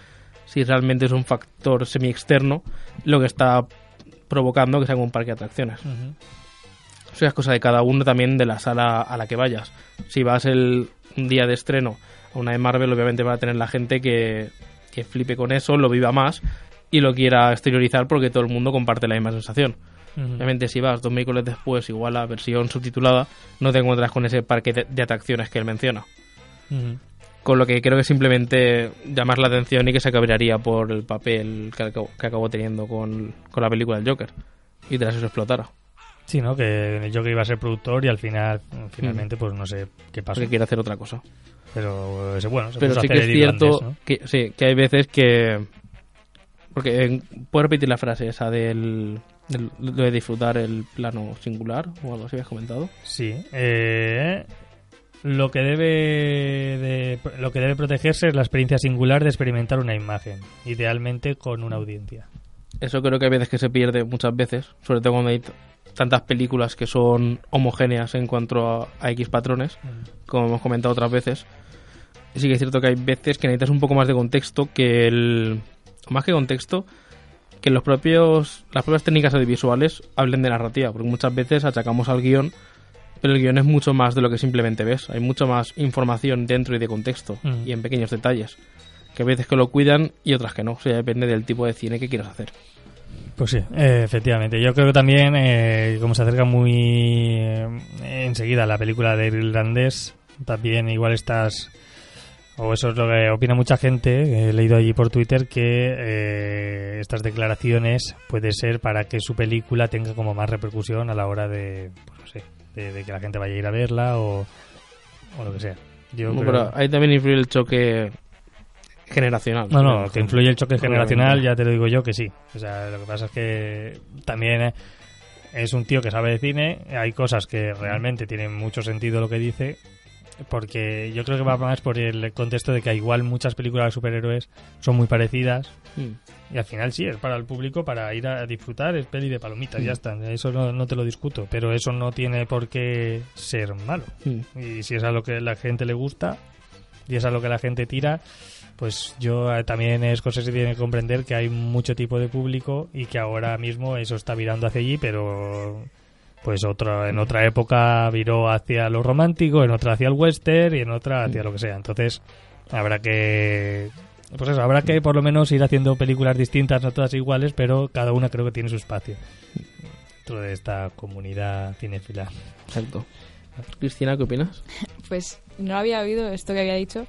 si realmente es un factor semi-externo lo que está provocando que sea un parque de atracciones. Eso es cosa de cada uno también de la sala a la que vayas. Si vas el un día de estreno a una de Marvel, obviamente va a tener la gente que, que flipe con eso, lo viva más y lo quiera exteriorizar porque todo el mundo comparte la misma sensación. Obviamente, si vas dos miércoles después, igual a versión subtitulada, no te encuentras con ese parque de, atracciones que él menciona. Con lo que creo que simplemente llamar la atención y que se cabrearía por el papel que acabó, teniendo con, la película del Joker. Y tras eso explotara. Sí, ¿no? Que el Joker iba a ser productor y al final, finalmente, pues no sé qué pasó. Que quiere hacer otra cosa. Pero, bueno, Pero sí que es cierto que, sí, que hay veces que... Porque, ¿puedo repetir la frase esa del de disfrutar el plano singular o algo así has comentado. Sí. Eh, lo que debe de, lo que debe protegerse es la experiencia singular de experimentar una imagen, idealmente con una audiencia. Eso creo que hay veces que se pierde muchas veces, sobre todo cuando hay tantas películas que son homogéneas en cuanto a, X patrones, mm. como hemos comentado otras veces. Sí que es cierto que hay veces que necesitas un poco más de contexto que el... Más que contexto, que los propios, las propias técnicas audiovisuales hablen de narrativa, porque muchas veces achacamos al guion, pero el guion es mucho más de lo que simplemente ves. Hay mucho más información dentro y de contexto mm. y en pequeños detalles, que a veces que lo cuidan y otras que no. O sea, depende del tipo de cine que quieras hacer. Pues sí, efectivamente. Yo creo que también, eh, como se acerca muy eh, enseguida la película de irlandés, también igual estás o eso es lo que opina mucha gente, he leído allí por Twitter que eh, estas declaraciones puede ser para que su película tenga como más repercusión a la hora de, pues no sé, de, que la gente vaya a ir a verla o, o lo que sea. Yo pero ahí también influye el choque generacional. No, no, que influye el choque generacional, ya te lo digo yo que sí. O sea, lo que pasa es que también es un tío que sabe de cine, hay cosas que realmente tienen mucho sentido lo que dice porque yo creo que va más por el contexto de que igual muchas películas de superhéroes son muy parecidas mm. y al final sí, es para el público para ir a disfrutar, es peli de palomitas, ya mm. está, eso no, te lo discuto, pero eso no tiene por qué ser malo. Mm. Y si es a lo que la gente le gusta y es a lo que la gente tira, pues yo eh, también es cosa que tiene que comprender que hay mucho tipo de público y que ahora mismo eso está virando hacia allí, pero pues otra en otra época viró hacia lo romántico, en otra hacia el western y en otra hacia lo que sea. Entonces, habrá que pues eso, habrá que por lo menos ir haciendo películas distintas, no todas iguales, pero cada una creo que tiene su espacio dentro de esta comunidad cinefila. Exacto. Cristina, ¿qué opinas? Pues no había oído esto que había dicho,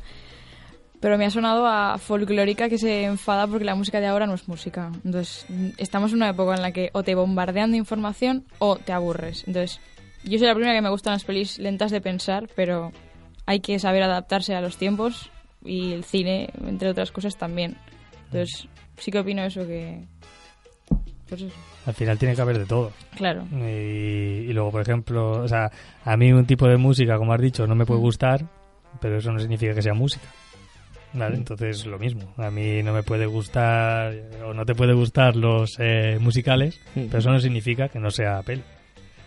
Pero me ha sonado a folclórica que se enfada porque la música de ahora no es música. Entonces, estamos en una época en la que o te bombardean de información o te aburres. Entonces, yo soy la primera que me gustan las pelis lentas de pensar, pero hay que saber adaptarse a los tiempos y el cine, entre otras cosas, también. Entonces, sí que opino eso que... Pues eso. Al final tiene que haber de todo. Claro. Y, y luego, por ejemplo, o sea, a mí un tipo de música, como has dicho, no me puede Mm. gustar, pero eso no significa que sea música. ¿Vale? Entonces, lo mismo. A mí no me puede gustar, o no te puede gustar los eh, musicales, pero eso no significa que no sea peli.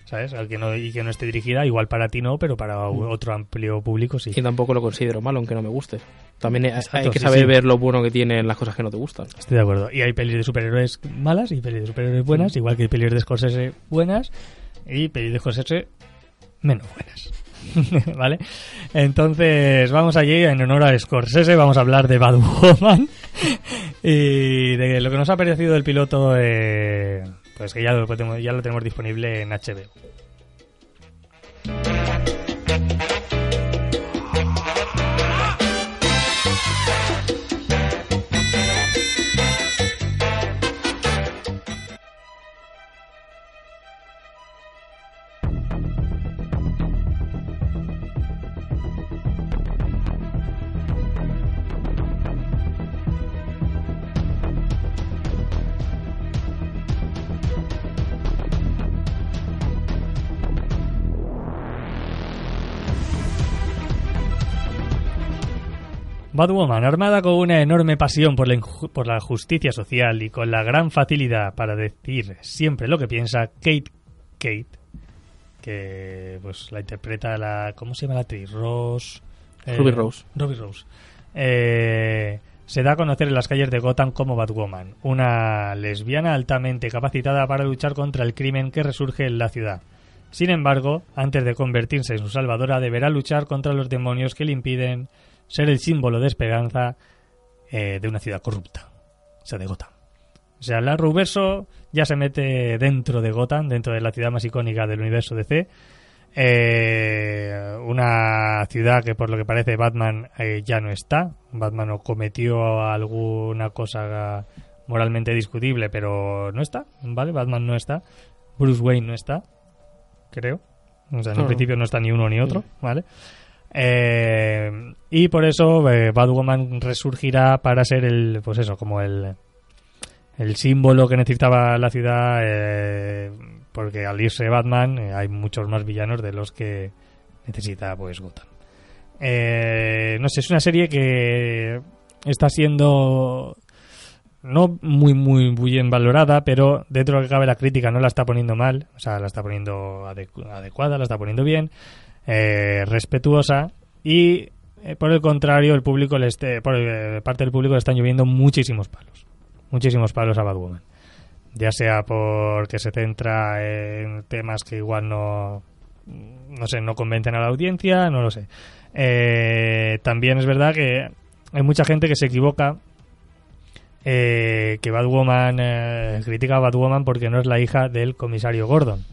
¿Sabes? Que no, y que no esté dirigida, igual para ti no, pero para otro amplio público sí. Y tampoco lo considero malo, aunque no me guste. También hay- que sí, saber sí. ver lo bueno que tienen las cosas que no te gustan. Estoy de acuerdo. Y hay pelis de superhéroes malas y pelis de superhéroes buenas, igual que hay pelis de Scorsese buenas y pelis de Scorsese menos buenas. ¿Vale? Entonces, vamos allí, en honor a Scorsese, vamos a hablar de Bad Woman y de lo que nos ha parecido del piloto, eh, pues que ya lo, ya lo tenemos disponible en HBO. Batwoman, armada con una enorme pasión por la, por la justicia social y con la gran facilidad para decir siempre lo que piensa, Kate Kate, que pues la interpreta la... ¿Cómo se llama la actriz? Rose... eh, Ruby Rose. Ruby Rose. Eh, se da a conocer en las calles de Gotham como Batwoman, una lesbiana altamente capacitada para luchar contra el crimen que resurge en la ciudad. Sin embargo, antes de convertirse en su salvadora, deberá luchar contra los demonios que le impiden ser el símbolo de esperanza eh, de una ciudad corrupta, o sea, de Gotham. O sea, la Ruverso ya se mete dentro de Gotham, dentro de la ciudad más icónica del universo DC. Eh, una ciudad que por lo que parece Batman eh, ya no está. Batman o cometió alguna cosa moralmente discutible, pero no está, ¿vale? Batman no está. Bruce Wayne no está, creo. O sea, en un Ah. principio no está ni uno ni otro, ¿vale? Eh, y por eso eh, resurgirá para ser el, pues eso, como el, el símbolo que necesitaba la ciudad, eh, porque al irse Batman eh, hay muchos más villanos de los que necesita pues Gotham. Eh, no sé, es una serie que está siendo no muy muy muy bien valorada, pero dentro de lo que cabe la crítica no la está poniendo mal, o sea, la está poniendo adecu- adecuada, la está poniendo bien, eh, respetuosa y eh, por el contrario el público le esté, por eh, parte del público le están lloviendo muchísimos palos, muchísimos palos a Batwoman, ya sea porque se centra en temas que igual no no sé, no convencen a la audiencia, no lo sé. También es verdad que hay mucha gente que se equivoca eh, que Batwoman critica a Batwoman porque no es la hija del comisario Gordon.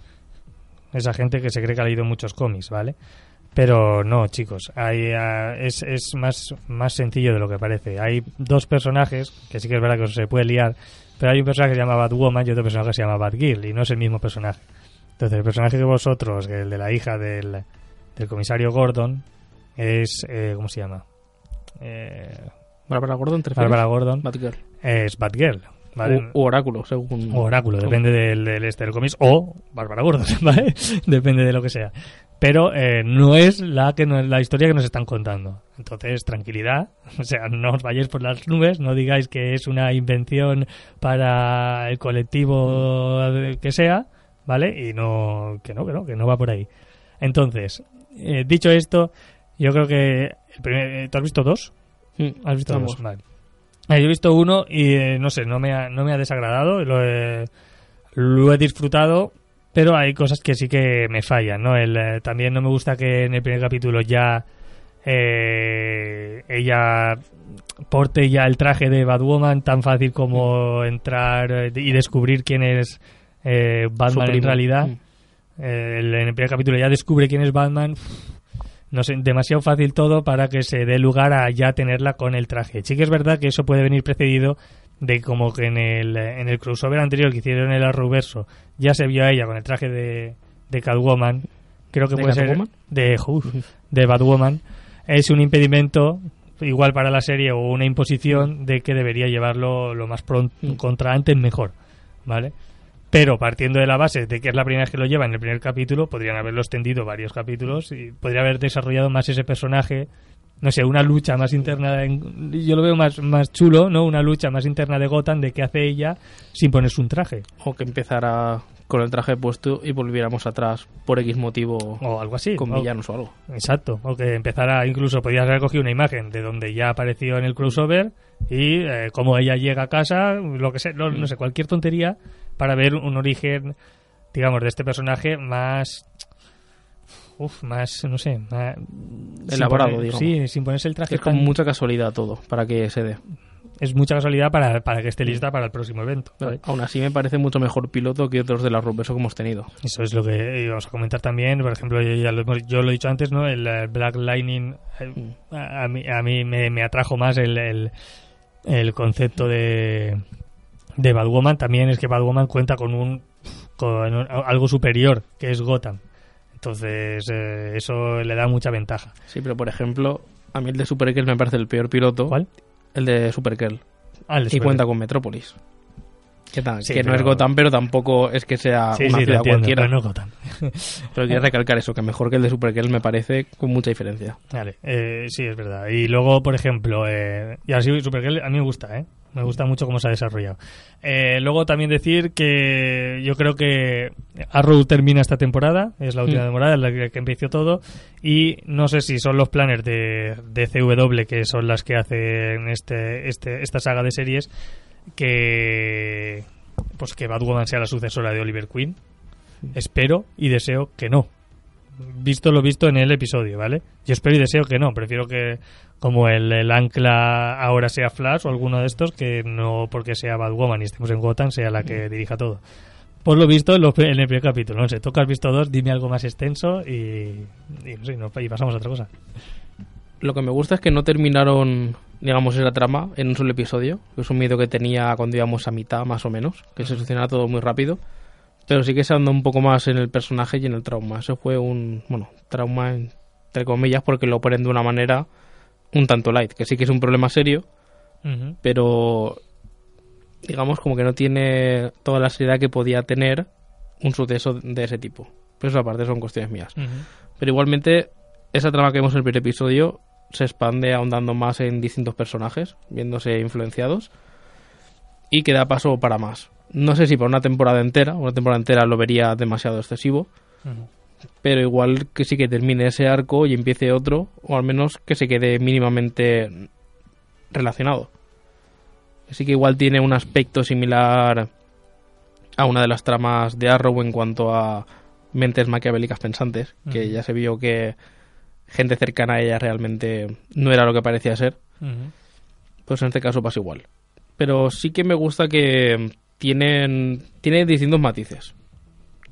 Esa gente que se cree que ha leído muchos cómics, ¿vale? Pero no, chicos, hay, ah, es, es más, más sencillo de lo que parece. Hay dos personajes, que sí que es verdad que se puede liar, pero hay un personaje que se llama Batwoman y otro personaje que se llama Batgirl, y no es el mismo personaje. Entonces, el personaje que vosotros, el de la hija del, del comisario Gordon, es. Eh, ¿Cómo se llama? Eh, Bárbara Gordon, ¿te? Bárbara Gordon. Batgirl. Es Batgirl, ¿vale? O, Oráculo, según... O Oráculo, depende del, del este del cómics, o Bárbara Gordon, ¿vale? depende de lo que sea. Pero eh, no es la que no, la historia que nos están contando. Entonces, tranquilidad, o sea, no os vayáis por las nubes, no digáis que es una invención para el colectivo que sea, ¿vale? Y no, que no, que no, que no va por ahí. Entonces, eh, dicho esto, yo creo que el primer- eh, ¿tú has visto dos? Mm, ¿Has visto ambos. dos? Vale. Yo he visto uno y eh, no sé, no me ha, no me ha desagradado, lo he, lo he disfrutado, pero hay cosas que sí que me fallan, ¿no? El, eh, también no me gusta que en el primer capítulo ya eh, ella porte ya el traje de Batwoman tan fácil como entrar eh, y descubrir quién es eh, Batman en realidad. Mm. El- en el primer capítulo ya descubre quién es Batman. No sé, demasiado fácil todo para que se dé lugar a ya tenerla con el traje. Sí que es verdad que eso puede venir precedido de como que en el, en el crossover anterior que hicieron el Arrowverso ya se vio a ella con el traje de, de Catwoman. Creo que ¿De puede ser de, uf, de Batwoman. Es un impedimento igual para la serie o una imposición de que debería llevarlo lo más pronto Mm. contra antes mejor, ¿vale? Pero partiendo de la base de que es la primera vez que lo lleva en el primer capítulo, podrían haberlo extendido varios capítulos y podría haber desarrollado más ese personaje. No sé, una lucha más interna. en- yo lo veo más, más chulo, ¿no? Una lucha más interna de Gotham de qué hace ella sin ponerse un traje O que empezara con el traje puesto y volviéramos atrás por X motivo o algo así. con villanos o algo. Exacto, o que empezara, incluso podías haber cogido una imagen de donde ya apareció en el crossover y eh, cómo ella llega a casa, lo que sea, no, no sé, cualquier tontería para ver un origen, digamos, de este personaje más. Uf, más, no sé, más. Elaborado, poner- digamos. Sí, sin ponerse el traje. Es con tan- mucha casualidad todo, para que se dé. es mucha casualidad para, para que esté lista para el próximo evento. ¿sabes? Aún así me parece mucho mejor piloto que otros de la Rubeso que hemos tenido. Eso es lo que íbamos a comentar también. Por ejemplo, yo, ya lo, hemos- yo lo he dicho antes, ¿no? El, Black Lightning Mm. a, a mí, a mí me, me atrajo más el, el, el concepto de, de Batwoman. También es que Batwoman cuenta con un con un- algo superior, que es Gotham. Entonces, eh, eso le da mucha ventaja. Sí, pero por ejemplo, a mí el de Supergirl me parece el peor piloto. ¿Cuál? El de Supergirl. Ah, el de Y cuenta con Metrópolis. Que, ta- Sí, que no pero- es Gotham, pero tampoco es que sea Sí, una sí, ciudad entiendo, cualquiera. pero no Gotham. Pero quiero recalcar eso, que mejor que el de Supergirl me parece con mucha diferencia. Vale, eh, sí, es verdad. Y luego, por ejemplo, eh, y así Supergirl a mí me gusta, ¿eh? Me gusta mucho cómo se ha desarrollado. Eh, luego también decir que yo creo que Arrow termina esta temporada, es la última Mm. temporada en la que, que empezó todo, y no sé si son los planners de, de CW, que son las que hacen este, este, esta saga de series, que pues que Batwoman sea la sucesora de Oliver Queen. Espero y deseo que no visto lo visto en el episodio, ¿vale? Yo espero y deseo que no, prefiero que como el, el ancla ahora sea Flash o alguno de estos, que no porque sea Batwoman y estemos en Gotham sea la que dirija todo. Por lo visto en, lo- en el primer capítulo, no sé, tú que has visto dos, dime algo más extenso y, y no sé, no- y pasamos a otra cosa. Lo que me gusta es que no terminaron, digamos, esa trama en un solo episodio. que Es un miedo que tenía cuando íbamos a mitad, más o menos, que se solucionaba todo muy rápido. Pero sí que se anda un poco más en el personaje y en el trauma. Ese fue un, bueno, trauma entre comillas porque lo ponen de una manera un tanto light, que sí que es un problema serio, Ujú. pero digamos como que no tiene toda la seriedad que podía tener un suceso de ese tipo. Pero eso aparte son cuestiones mías. Ujú. Pero igualmente, esa trama que vemos en el primer episodio se expande ahondando más en distintos personajes, viéndose influenciados, y que da paso para más. No sé si para una temporada entera, una temporada entera lo vería demasiado excesivo, pero igual que sí que termine ese arco y empiece otro, o al menos que se quede mínimamente relacionado. Así que igual tiene un aspecto similar a una de las tramas de Arrow en cuanto a mentes maquiavélicas pensantes, que ya se vio que gente cercana a ella realmente no era lo que parecía ser. Pues en este caso pasa igual. Pero sí que me gusta que tienen, tiene distintos matices.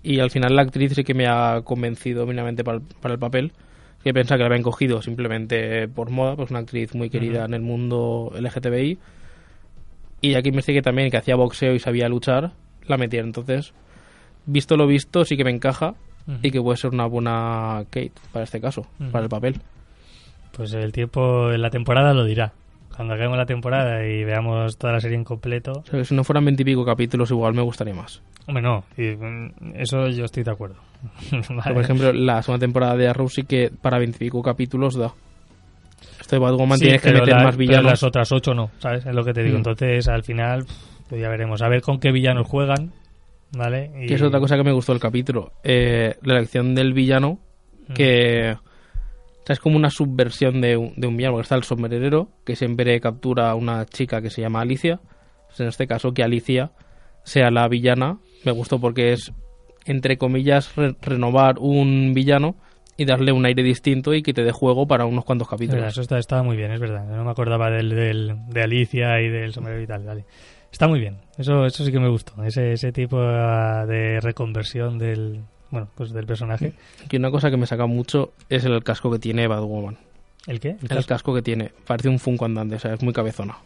Y al final la actriz sí que me ha convencido mínimamente para el, para el papel. Que pensaba que la habían cogido simplemente por moda, pues una actriz muy querida en el mundo LGTBI. Y aquí me que también que hacía boxeo y sabía luchar, la metieron. Entonces, visto lo visto, sí que me encaja Y que puede ser una buena Kate para este caso, para el papel. Pues el tiempo en la temporada lo dirá. Cuando acabemos la temporada y veamos toda la serie en completo, O sea, que si no fueran veintipico capítulos, igual me gustaría más. Hombre, no, mm, eso yo estoy de acuerdo. Pero, Vale. por ejemplo, la segunda temporada de Arrow sí que para veintipico capítulos da. Esto de Batwoman Sí, tienes que pero meter la- más pero villanos. las otras ocho no, ¿sabes? Es lo que te digo. Mm. Entonces, al final, pues ya veremos. A ver con qué villanos juegan, ¿vale? Y- Que es otra cosa que me gustó del capítulo. Eh, la elección del villano, Mm. que o sea, es como una subversión de un, de un villano. porque Está el sombrerero, que siempre captura a una chica que se llama Alicia. Pues en este caso, que Alicia sea la villana. Me gustó porque es, entre comillas, re- renovar un villano y darle un aire distinto y que te dé juego para unos cuantos capítulos. eso está, estaba muy bien, es verdad. No me acordaba del, del- de Alicia y del sombrero y tal, vale. Está muy bien, eso, eso sí que me gustó. Ese, ese tipo de reconversión del, bueno, pues del personaje. Que una cosa que me saca mucho es el casco que tiene Batwoman. ¿El qué? El casco que tiene. Parece un Funko andante, o sea, es muy cabezona.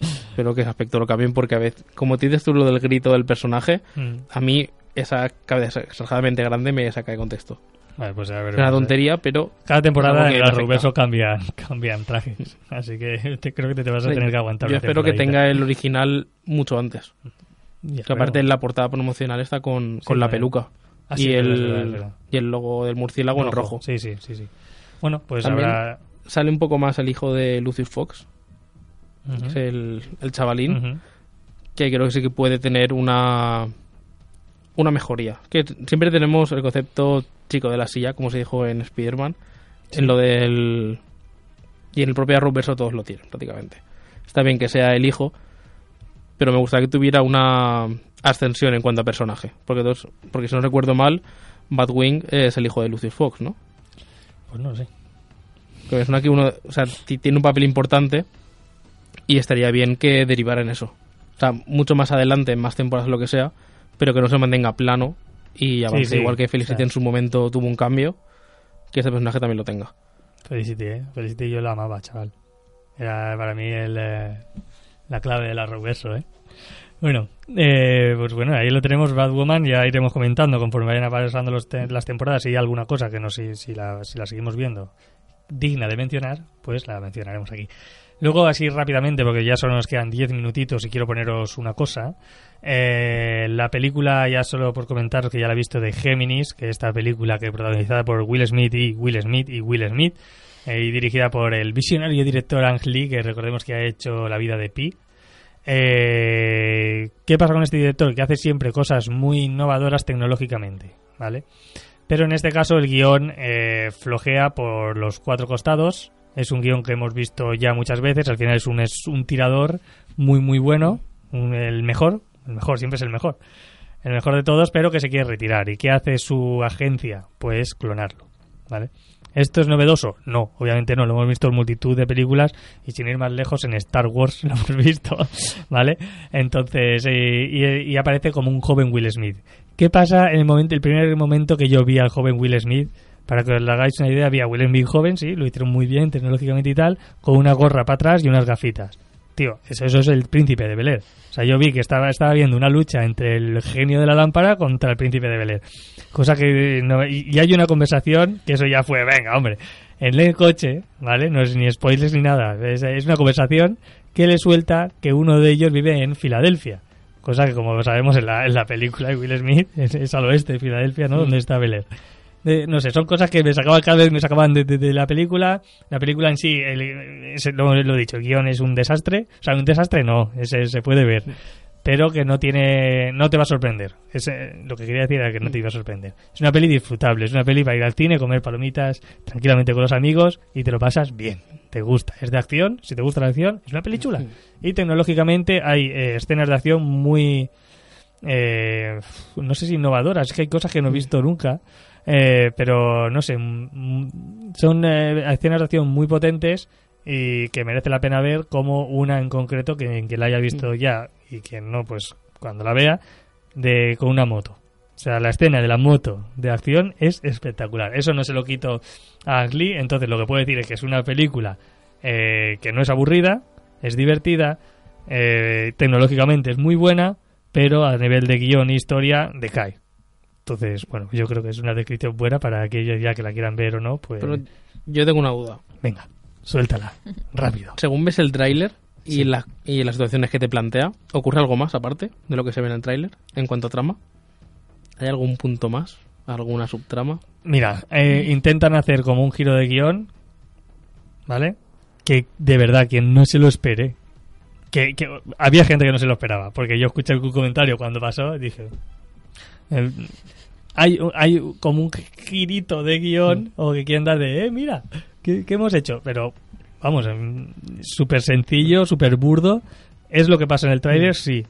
Espero que ese aspecto lo cambien porque a veces, como te dices tú lo del grito del personaje, Mm. a mí esa cabeza exageradamente grande me saca de contexto. Vale, pues a ver. Es una tontería, pero Cada temporada en afecta. Arrowverso cambian, cambian trajes. Así que te- creo que te vas a tener que aguantar. yo espero que tenga el original mucho antes. Ya, Que aparte en la portada promocional está con, Sí, con la peluca. Ah, y, sí, el, verdad, es verdad, es verdad. y el logo del murciélago en rojo. Sí, sí, sí, sí. Bueno, pues También- habrá... Sale un poco más el hijo de Lucius Fox, que es el, el chavalín, que creo que sí que puede tener una una mejoría. Que siempre tenemos el concepto chico de la silla, como se dijo en Spider-Man, en lo del... Y en el propio Arrowverso todos lo tienen, prácticamente. Está bien que sea el hijo, pero me gustaría que tuviera una ascensión en cuanto a personaje. Porque, dos, porque si no recuerdo mal, Batwing es el hijo de Lucius Fox, ¿no? Pues no lo sé. Que es una que uno, o sea, ti- tiene un papel importante y estaría bien que derivara en eso. O sea, mucho más adelante, en más temporadas, lo que sea, pero que no se mantenga plano y avance. sí, Igual que Felicity o sea. en su momento tuvo un cambio, que este personaje también lo tenga. Felicity, ¿eh? Felicity yo la amaba, chaval. Era para mí el, eh, la clave del Arrowverso, ¿eh? Bueno, eh, pues bueno, ahí lo tenemos, Batwoman, ya iremos comentando conforme vayan pasando los te- las temporadas si hay alguna cosa que no sé si la, si la seguimos viendo digna de mencionar, pues la mencionaremos aquí. Luego, así rápidamente, porque ya solo nos quedan 10 minutitos y quiero poneros una cosa. Eh, la película, ya solo por comentaros que ya la he visto de Géminis, que esta película que protagonizada por Will Smith y Will Smith y Will Smith, eh, y dirigida por el visionario director Ang Lee, que recordemos que ha hecho La vida de Pi. Eh, ¿Qué pasa con este director? Que hace siempre cosas muy innovadoras tecnológicamente, ¿vale? Pero en este caso el guion eh, flojea por los cuatro costados. Es un guion que hemos visto ya muchas veces. Al final es un, es un tirador muy, muy bueno. un- el mejor. El mejor, siempre es el mejor. El mejor de todos, pero que se quiere retirar. ¿Y qué hace su agencia? Pues clonarlo, ¿vale? ¿Esto es novedoso? No, obviamente no. Lo hemos visto en multitud de películas y sin ir más lejos en Star Wars lo hemos visto, ¿vale? Entonces, eh, y, y aparece como un joven Will Smith. ¿Qué pasa en el momento, el primer momento que yo vi al joven Will Smith? Para que os hagáis una idea, había a Will Smith joven, sí, lo hicieron muy bien tecnológicamente y tal, con una gorra para atrás y unas gafitas. Tío, eso, eso es el príncipe de Bel Air. O sea, yo vi que estaba, estaba viendo una lucha entre el genio de la lámpara contra el príncipe de Bel Air. Cosa que... No, y, y hay una conversación que eso ya fue, venga, hombre. En el coche, ¿vale? No es ni spoilers ni nada. Es, es una conversación que le suelta que uno de ellos vive en Filadelfia. Cosa que, como lo sabemos en la, en la película de Will Smith, es, es al oeste de Filadelfia, ¿no? Donde está Bel Air. De- no sé, son cosas que me sacaban cada vez me sacaban de, de- de la película. La película en sí, el- es- lo, lo he dicho, el guion es un desastre. O sea, un desastre no, ese se puede ver. Pero que no tiene, no te va a sorprender. Es, lo que quería decir era que no te iba a sorprender. Es una peli disfrutable, es una peli para ir al cine, comer palomitas tranquilamente con los amigos y te lo pasas bien. Te gusta. Es de acción, si te gusta la acción, es una peli chula. Y tecnológicamente hay eh, escenas de acción muy, eh, no sé si innovadoras, es que hay cosas que no he visto nunca, eh, pero no sé, m- m- son eh, escenas de acción muy potentes y que merece la pena ver como una en concreto que, que la haya visto ya y que no, pues cuando la vea, de con una moto. O sea, la escena de la moto de acción es espectacular. Eso no se lo quito a Ang Lee, entonces lo que puedo decir es que es una película eh, que no es aburrida, es divertida, eh, tecnológicamente es muy buena, pero a nivel de guion e historia decae. Entonces, bueno, yo creo que es una descripción buena para aquellos ya que la quieran ver o no, pues Pero yo tengo una duda. venga, suéltala, rápido. Según ves el tráiler y, Sí. la- y las situaciones que te plantea, ¿ocurre algo más aparte de lo que se ve en el tráiler en cuanto a trama? ¿Hay algún punto más? ¿Alguna subtrama? Mira, eh, intentan hacer como un giro de guion, ¿vale? Que de verdad, quien no se lo espere. Que, que había gente que no se lo esperaba, porque yo escuché algún comentario cuando pasó y dije... eh, hay, hay como un girito de guion o que quieren dar de, eh, mira, ¿qué, qué hemos hecho? Pero, vamos, em, súper sencillo, súper burdo. ¿Es lo que pasa en el tráiler? Sí.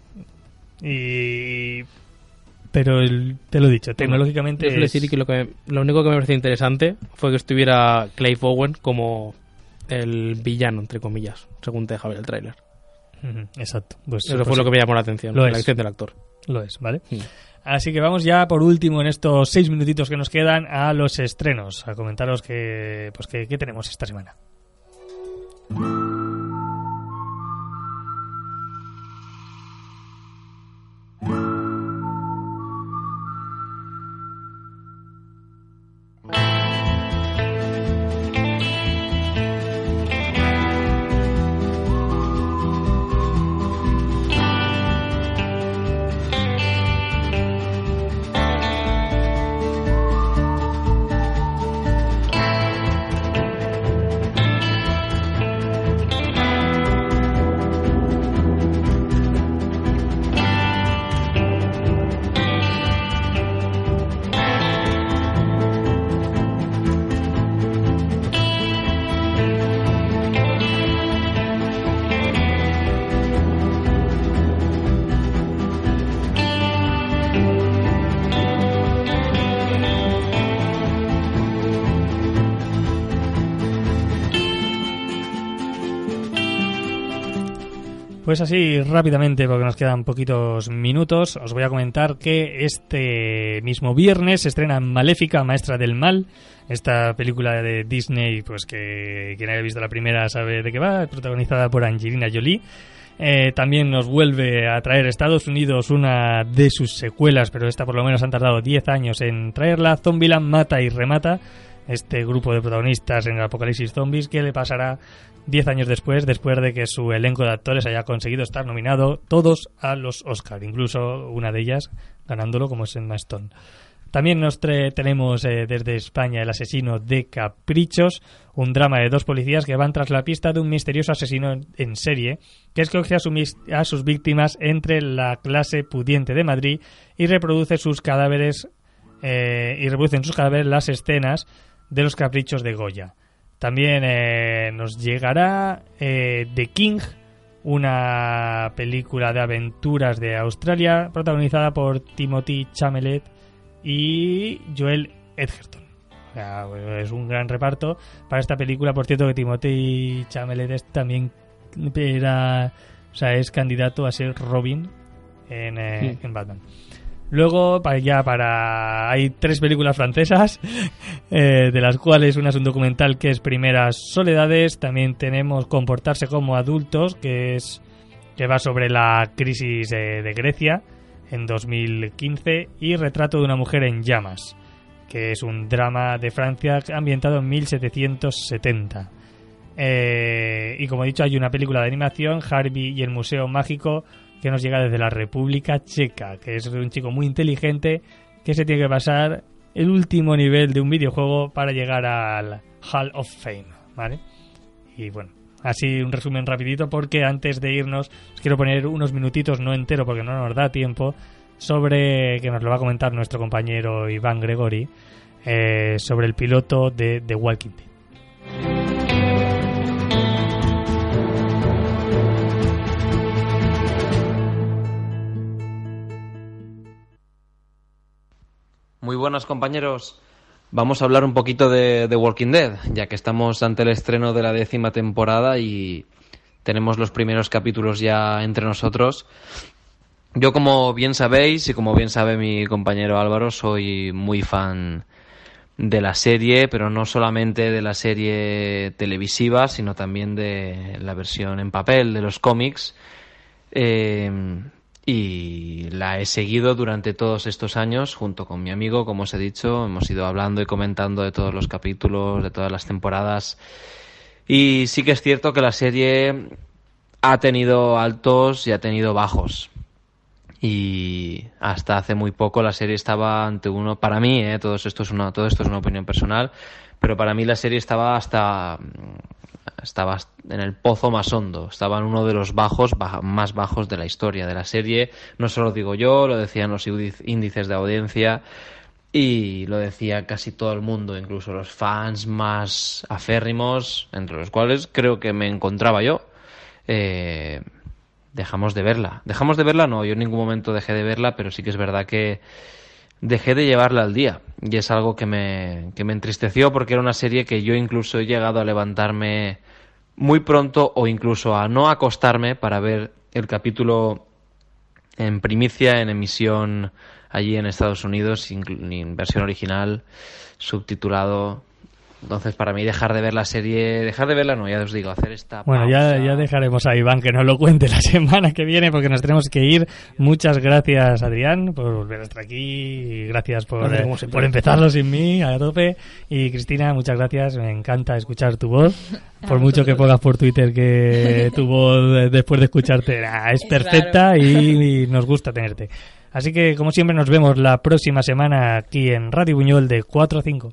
Y... Pero el- te lo he dicho, tecnológicamente... Es- decir que lo, que lo único que me pareció interesante fue que estuviera Clay Owen como el villano, entre comillas, según te deja ver el tráiler. Exacto. Pues, Eso pues fue sí, lo que me llamó la atención, Lo la es. acción del actor. lo es, ¿vale? Sí. Así que vamos ya por último en estos seis minutitos que nos quedan a los estrenos, a comentaros que, pues qué tenemos esta semana. Pues así rápidamente, porque nos quedan poquitos minutos, os voy a comentar que este mismo viernes se estrena Maléfica, Maestra del Mal, esta película de Disney, pues que quien haya visto la primera sabe de qué va, protagonizada por Angelina Jolie. Eh, también nos vuelve a traer Estados Unidos una de sus secuelas, pero esta por lo menos han tardado 10 años en traerla. Zombieland mata y remata este grupo de protagonistas en el Apocalipsis Zombies que le pasará 10 años después, después de que su elenco de actores haya conseguido estar nominado todos a los Oscar, incluso una de ellas ganándolo como es Emma Stone. También nos tenemos eh, desde España El asesino de caprichos, un drama de dos policías que van tras la pista de un misterioso asesino en serie que escoge a, a sus víctimas entre la clase pudiente de Madrid y reproduce sus cadáveres eh, y reproduce en sus cadáveres las escenas de los caprichos de Goya. También eh, nos llegará eh, The King, una película de aventuras de Australia protagonizada por Timothy Chamelet y Joel Edgerton. es un gran reparto para esta película. Por cierto, que Timothy Chamelet es también era, o sea, es candidato a ser Robin en, eh, en Batman. Luego, ya para. Hay tres películas francesas, eh, de las cuales una es un documental que es Primeras Soledades. También tenemos Comportarse como adultos, que es que va sobre la crisis de Grecia en 2015. Y Retrato de una mujer en llamas, que es un drama de Francia ambientado en 1770. Eh, y como he dicho, hay una película de animación, Harvey y el Museo Mágico que nos llega desde la República Checa, que es un chico muy inteligente que se tiene que pasar el último nivel de un videojuego para llegar al Hall of Fame, ¿vale? Y bueno, así un resumen rapidito porque antes de irnos os quiero poner unos minutitos, no entero porque no nos da tiempo, sobre, que nos lo va a comentar nuestro compañero Iván Gregori, eh, sobre el piloto de The Walking Dead. Muy buenas compañeros. Vamos a hablar un poquito de The Walking Dead, ya que estamos ante el estreno de la décima temporada y tenemos los primeros capítulos ya entre nosotros. Yo, como bien sabéis y como bien sabe mi compañero Álvaro, soy muy fan de la serie, pero no solamente de la serie televisiva, sino también de la versión en papel de los cómics. Eh, y la he seguido durante todos estos años junto con mi amigo, como os he dicho, hemos ido hablando y comentando de todos los capítulos, de todas las temporadas y sí que es cierto que la serie ha tenido altos y ha tenido bajos. Y hasta hace muy poco la serie estaba ante uno, para mí, eh, todo, esto es una, todo esto es una opinión personal, pero para mí la serie estaba hasta estaba en el pozo más hondo, estaba en uno de los bajos más bajos de la historia de la serie. No solo digo yo, lo decían los índices de audiencia y lo decía casi todo el mundo, incluso los fans más aférrimos, entre los cuales creo que me encontraba yo. Eh, dejamos de verla. Dejamos de verla, no, yo en ningún momento dejé de verla, pero sí que es verdad que dejé de llevarla al día. Y es algo que me, que me entristeció porque era una serie que yo incluso he llegado a levantarme muy pronto o incluso a no acostarme para ver el capítulo en primicia, en emisión allí en Estados Unidos, en versión original, subtitulado. Entonces, para mí, dejar de ver la serie, dejar de verla, no, ya os digo, hacer esta. Bueno, ya, ya dejaremos a Iván que nos lo cuente la semana que viene porque nos tenemos que ir. Muchas gracias, Adrián, por volver hasta aquí. Y gracias por, eh, por empezarlo sin mí, a tope. Y Cristina, muchas gracias. Me encanta escuchar tu voz. Por mucho que pongas por Twitter que tu voz, eh, después de escucharte, es perfecta y nos gusta tenerte. Así que, como siempre, nos vemos la próxima semana aquí en Radio Buñol de 4 a 5.